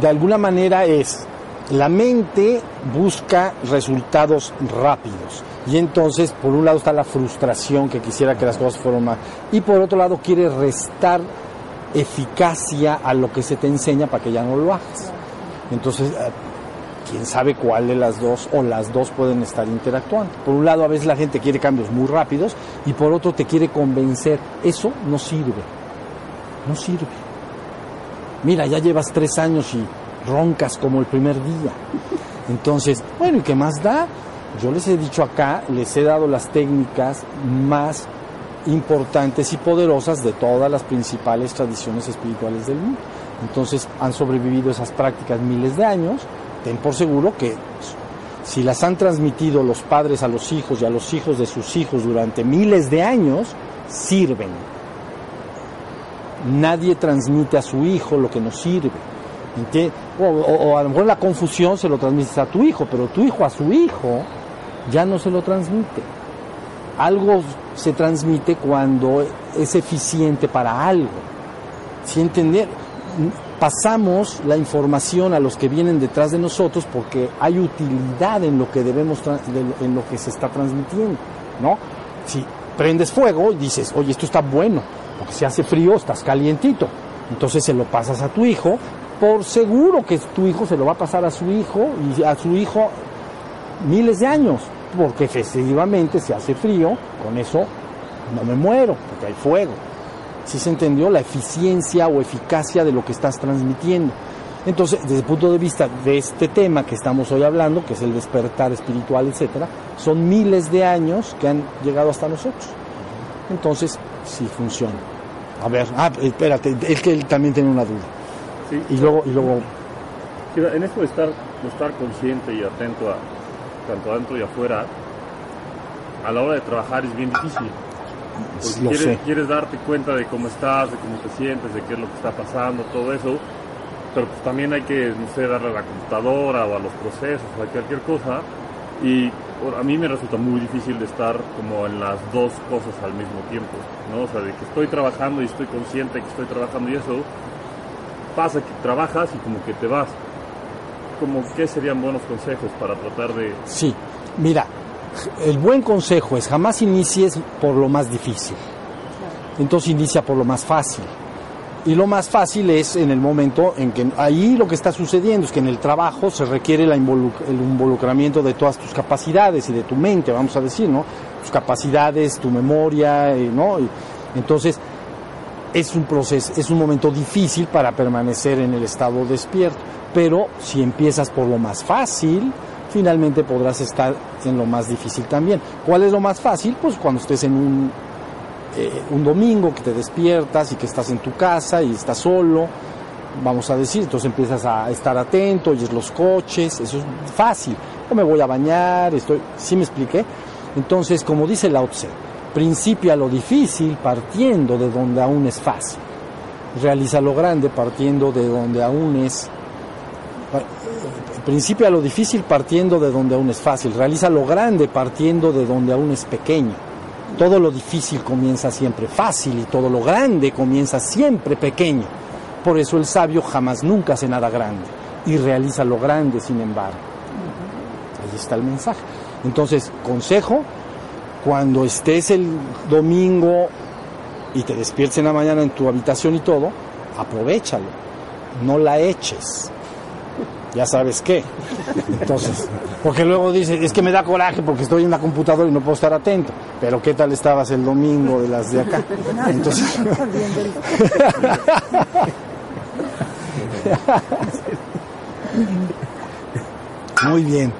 A: de alguna manera es, la mente busca resultados rápidos y entonces, por un lado está la frustración que quisiera que las cosas fueran más. Y por otro lado quiere restar eficacia a lo que se te enseña para que ya no lo hagas. Entonces, eh, quién sabe cuál de las dos o las dos pueden estar interactuando. Por un lado, a veces la gente quiere cambios muy rápidos y por otro te quiere convencer. Eso no sirve. No sirve. Mira, ya llevas tres años y roncas como el primer día. Entonces, bueno, ¿y qué más da? Yo les he dicho acá, les he dado las técnicas más importantes y poderosas de todas las principales tradiciones espirituales del mundo. Entonces han sobrevivido esas prácticas miles de años. Ten por seguro que si las han transmitido los padres a los hijos y a los hijos de sus hijos durante miles de años, sirven. Nadie transmite a su hijo lo que no sirve. O, o, a lo mejor la confusión se lo transmites a tu hijo, pero tu hijo a su hijo ya no se lo transmite. Algo se transmite cuando es eficiente para algo. ¿Sí entender? Pasamos la información a los que vienen detrás de nosotros porque hay utilidad en lo que debemos en lo que se está transmitiendo, ¿no? Si prendes fuego y dices, "Oye, esto está bueno", porque si hace frío estás calientito. Entonces se lo pasas a tu hijo, por seguro que tu hijo se lo va a pasar a su hijo y a su hijo miles de años porque efectivamente se hace frío, con eso no me muero, porque hay fuego. Si se entendió la eficiencia o eficacia de lo que estás transmitiendo. Entonces, desde el punto de vista de este tema que estamos hoy hablando, que es el despertar espiritual, etcétera, son miles de años que han llegado hasta nosotros. Entonces, sí funciona. A ver, ah, espérate, es que él también tiene una duda. Sí. Y luego, y luego.
G: En esto de estar, de estar consciente y atento a, tanto adentro y afuera, a la hora de trabajar es bien difícil. Porque
A: Lo
G: quieres,
A: sé.
G: quieres darte cuenta de cómo estás, de cómo te sientes, de qué es lo que está pasando, todo eso. Pero pues también hay que, no sé, darle a la computadora o a los procesos o a cualquier cosa. Y a mí me resulta muy difícil de estar como en las dos cosas al mismo tiempo, ¿no? O sea, de que estoy trabajando y estoy consciente que estoy trabajando y eso, pasa que trabajas y como que te vas. Como, ¿qué serían buenos consejos para tratar de...
A: Sí, mira, el buen consejo es jamás inicies por lo más difícil. Entonces inicia por lo más fácil. Y lo más fácil es en el momento en que ahí lo que está sucediendo es que en el trabajo se requiere el involucramiento de todas tus capacidades y de tu mente, vamos a decir, ¿no? Tus capacidades, tu memoria, eh, ¿no? Entonces es un proceso, es un momento difícil para permanecer en el estado despierto, pero si empiezas por lo más fácil, finalmente podrás estar en lo más difícil también. ¿Cuál es lo más fácil? Pues cuando estés en un, eh, un domingo que te despiertas y que estás en tu casa y estás solo, vamos a decir, entonces empiezas a estar atento, oyes los coches, eso es fácil. O me voy a bañar, estoy, ¿sí me expliqué? Entonces, como dice Lao Tse, principia lo difícil partiendo de donde aún es fácil. Realiza lo grande partiendo de donde aún es principia lo difícil partiendo de donde aún es fácil, realiza lo grande partiendo de donde aún es pequeño. Todo lo difícil comienza siempre fácil y todo lo grande comienza siempre pequeño. Por eso el sabio jamás nunca hace nada grande y realiza lo grande sin embargo. Ahí está el mensaje. Entonces, consejo, cuando estés el domingo y te despiertes en la mañana en tu habitación y todo, aprovechalo, no la eches ya sabes qué. Entonces, porque luego dice, es que me da coraje porque estoy en la computadora y no puedo estar atento. Pero ¿qué tal estabas el domingo de las de acá? Entonces, muy bien.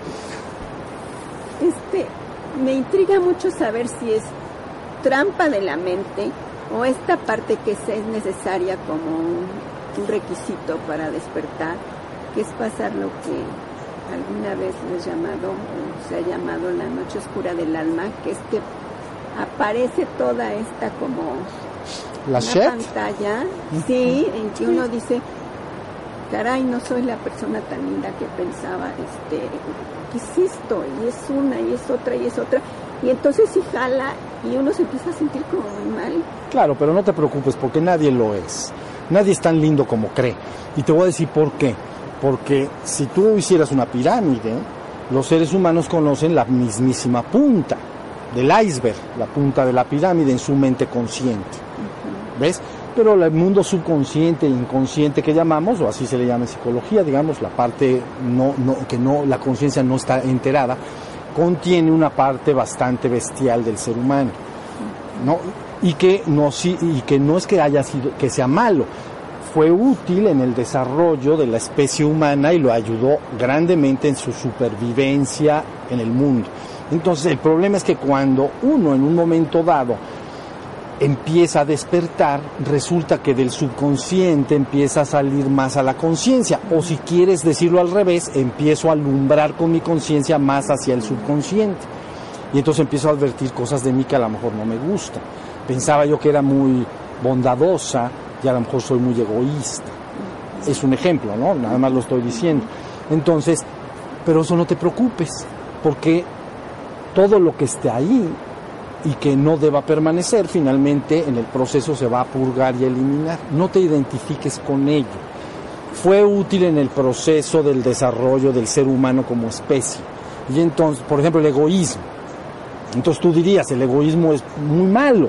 E: Este, me intriga mucho saber si es trampa de la mente o esta parte que es necesaria como un, un requisito para despertar que es pasar lo que alguna vez les llamado o se ha llamado la noche oscura del alma, que es que aparece toda esta como
A: ¿La
E: una pantalla, sí, en que uno dice, caray, no soy la persona tan linda que pensaba, este, ¿qué es esto? Y es una, y es otra, y es otra. Y entonces si jala y uno se empieza a sentir como muy mal.
A: Claro, pero no te preocupes porque nadie lo es. Nadie es tan lindo como cree. Y te voy a decir por qué. Porque si tú hicieras una pirámide, los seres humanos conocen la mismísima punta del iceberg, la punta de la pirámide en su mente consciente. ¿Ves? Pero el mundo subconsciente, inconsciente que llamamos, o así se le llama en psicología, digamos, la parte no, no, que no, la conciencia no está enterada, contiene una parte bastante bestial del ser humano. ¿no? Y que no, sí- y que no es que haya sido, que sea malo, fue útil en el desarrollo de la especie humana y lo ayudó grandemente en su supervivencia en el mundo. Entonces el problema es que cuando uno en un momento dado empieza a despertar, resulta que del subconsciente empieza a salir más a la conciencia, o si quieres decirlo al revés, empiezo a alumbrar con mi conciencia más hacia el subconsciente. Y entonces empiezo a advertir cosas de mí que a lo mejor no me gustan. Pensaba yo que era muy bondadosa y a lo mejor soy muy egoísta. Es un ejemplo, ¿no? Nada más lo estoy diciendo. Entonces, pero eso no te preocupes, porque todo lo que esté ahí y que no deba permanecer, finalmente en el proceso se va a purgar y eliminar. No te identifiques con ello. Fue útil en el proceso del desarrollo del ser humano como especie. Y entonces, por ejemplo, el egoísmo. Entonces tú dirías, el egoísmo es muy malo.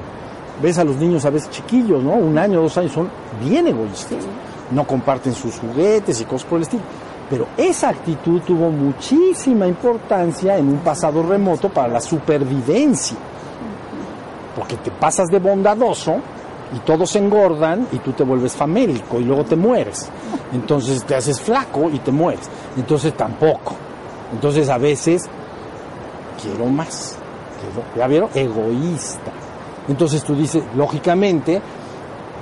A: Ves a los niños a veces chiquillos, ¿no? Un año, dos años, son bien egoístas. No comparten sus juguetes y cosas por el estilo. Pero esa actitud tuvo muchísima importancia en un pasado remoto para la supervivencia. Porque te pasas de bondadoso y todos engordan y tú te vuelves famélico y luego te mueres. Entonces te haces flaco y te mueres. Entonces tampoco. Entonces a veces quiero más. ¿Ya vieron? Egoísta. Entonces tú dices, lógicamente,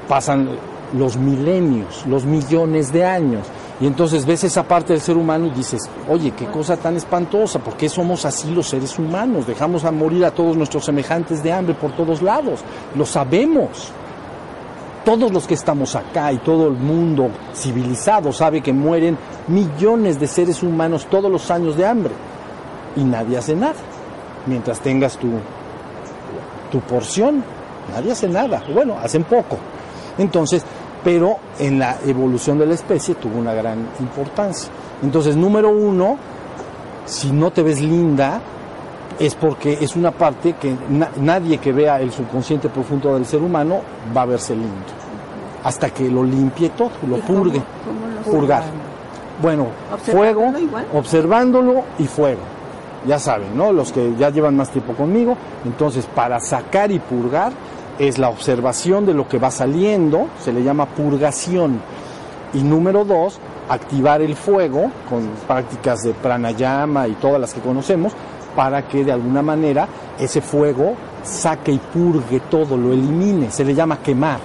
A: pasan los milenios, los millones de años, Y entonces ves esa parte del ser humano y dices, oye, qué cosa tan espantosa, ¿por qué somos así los seres humanos? Dejamos a morir a todos nuestros semejantes de hambre por todos lados, lo sabemos. Todos los que estamos acá y todo el mundo civilizado sabe que mueren millones de seres humanos todos los años de hambre y nadie hace nada. Mientras tengas tu, tu porción, nadie hace nada. Bueno, hacen poco. Entonces, pero en la evolución de la especie tuvo una gran importancia. Entonces, número uno, si no te ves linda, es porque es una parte que nadie que vea el subconsciente profundo del ser humano va a verse lindo. Hasta que lo limpie todo, lo purgue. purgar. Bueno, fuego, observándolo y fuego. Ya saben, ¿no? Los que ya llevan más tiempo conmigo. Entonces, para sacar y purgar, es la observación de lo que va saliendo, se le llama purgación. Y número dos, activar el fuego con prácticas de pranayama y todas las que conocemos, para que de alguna manera ese fuego saque y purgue todo, lo elimine, se le llama quemar.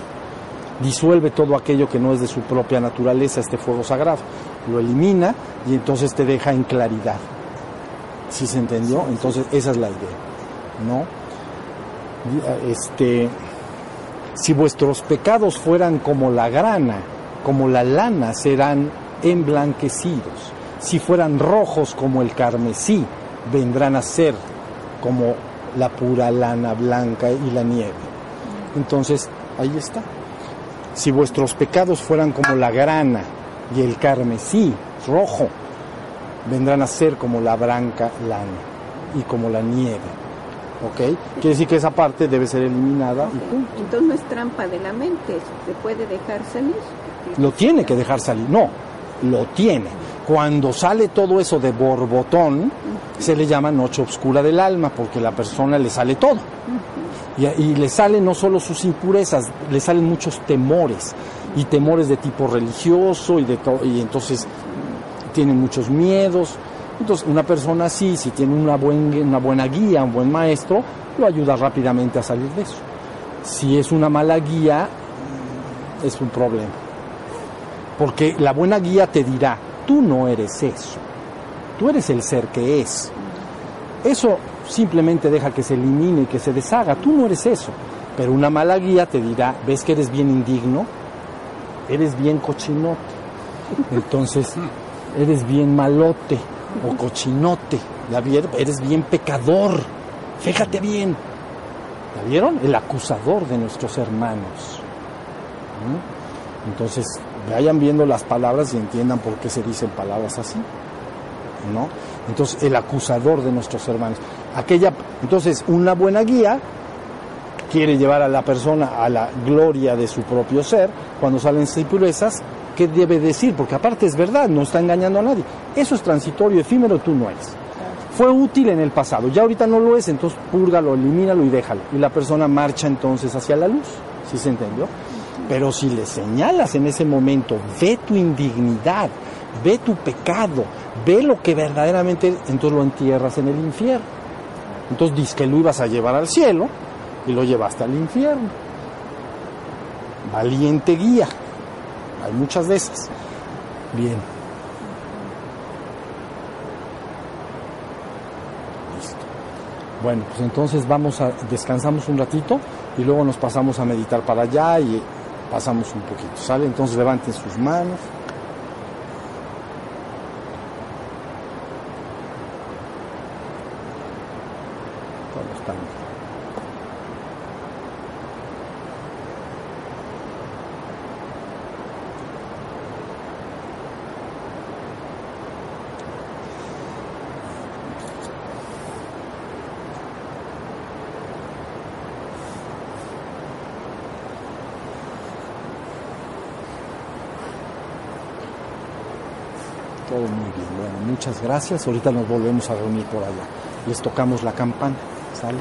A: Disuelve todo aquello que no es de su propia naturaleza, este fuego sagrado. Lo elimina y entonces te deja en claridad. ¿Sí se entendió? Entonces esa es la idea. ¿No? este, si vuestros pecados fueran como la grana, como la lana, serán emblanquecidos. Si fueran rojos como el carmesí, vendrán a ser como la pura lana blanca y la nieve. Entonces, ahí está. Si vuestros pecados fueran como la grana y el carmesí, rojo, vendrán a ser como la blanca lana y como la nieve. ¿ok? Quiere decir que esa parte debe ser eliminada
E: Entonces no es trampa de la mente, se puede dejar salir.
A: Lo tiene que dejar salir, no, lo tiene. Cuando sale todo eso de borbotón, se le llama noche oscura del alma, porque la persona le sale todo. Y, y, le salen no solo sus impurezas, le salen muchos temores, y temores de tipo religioso, y, de y entonces tiene muchos miedos, entonces, una persona así, si tiene una, una buena guía, un buen maestro, lo ayuda rápidamente a salir de eso. Si es una mala guía, es un problema. Porque la buena guía te dirá, tú no eres eso, tú eres el ser que es. Eso simplemente deja que se elimine y que se deshaga, tú no eres eso. Pero una mala guía te dirá, ves que eres bien indigno, eres bien cochinote, entonces eres bien malote o cochinote. ¿La vieron? Eres bien pecador. Fíjate bien. ¿La vieron? El acusador de nuestros hermanos. ¿Mm? Entonces, vayan viendo las palabras y entiendan por qué se dicen palabras así. ¿No? Entonces, el acusador de nuestros hermanos. Aquella, entonces, una buena guía quiere llevar a la persona a la gloria de su propio ser. Cuando salen impurezas, qué debe decir, porque aparte es verdad, no está engañando a nadie. Eso es transitorio, efímero, tú no eres. Fue útil en el pasado, ya ahorita no lo es, entonces púrgalo, elimínalo y déjalo. Y la persona marcha entonces hacia la luz, ¿sí se entendió? Pero si le señalas en ese momento, ve tu indignidad, ve tu pecado, ve lo que verdaderamente, entonces lo entierras en el infierno. Entonces dices que lo ibas a llevar al cielo y lo llevaste al infierno. Valiente guía. Hay muchas de esas. Bien. Listo. Bueno, pues entonces vamos a descansamos un ratito y luego nos pasamos a meditar para allá y pasamos un poquito, ¿sale? Entonces levanten sus manos. Todo muy bien. Bueno, muchas gracias. Ahorita nos volvemos a reunir por allá. Les tocamos la campana. ¿Sale?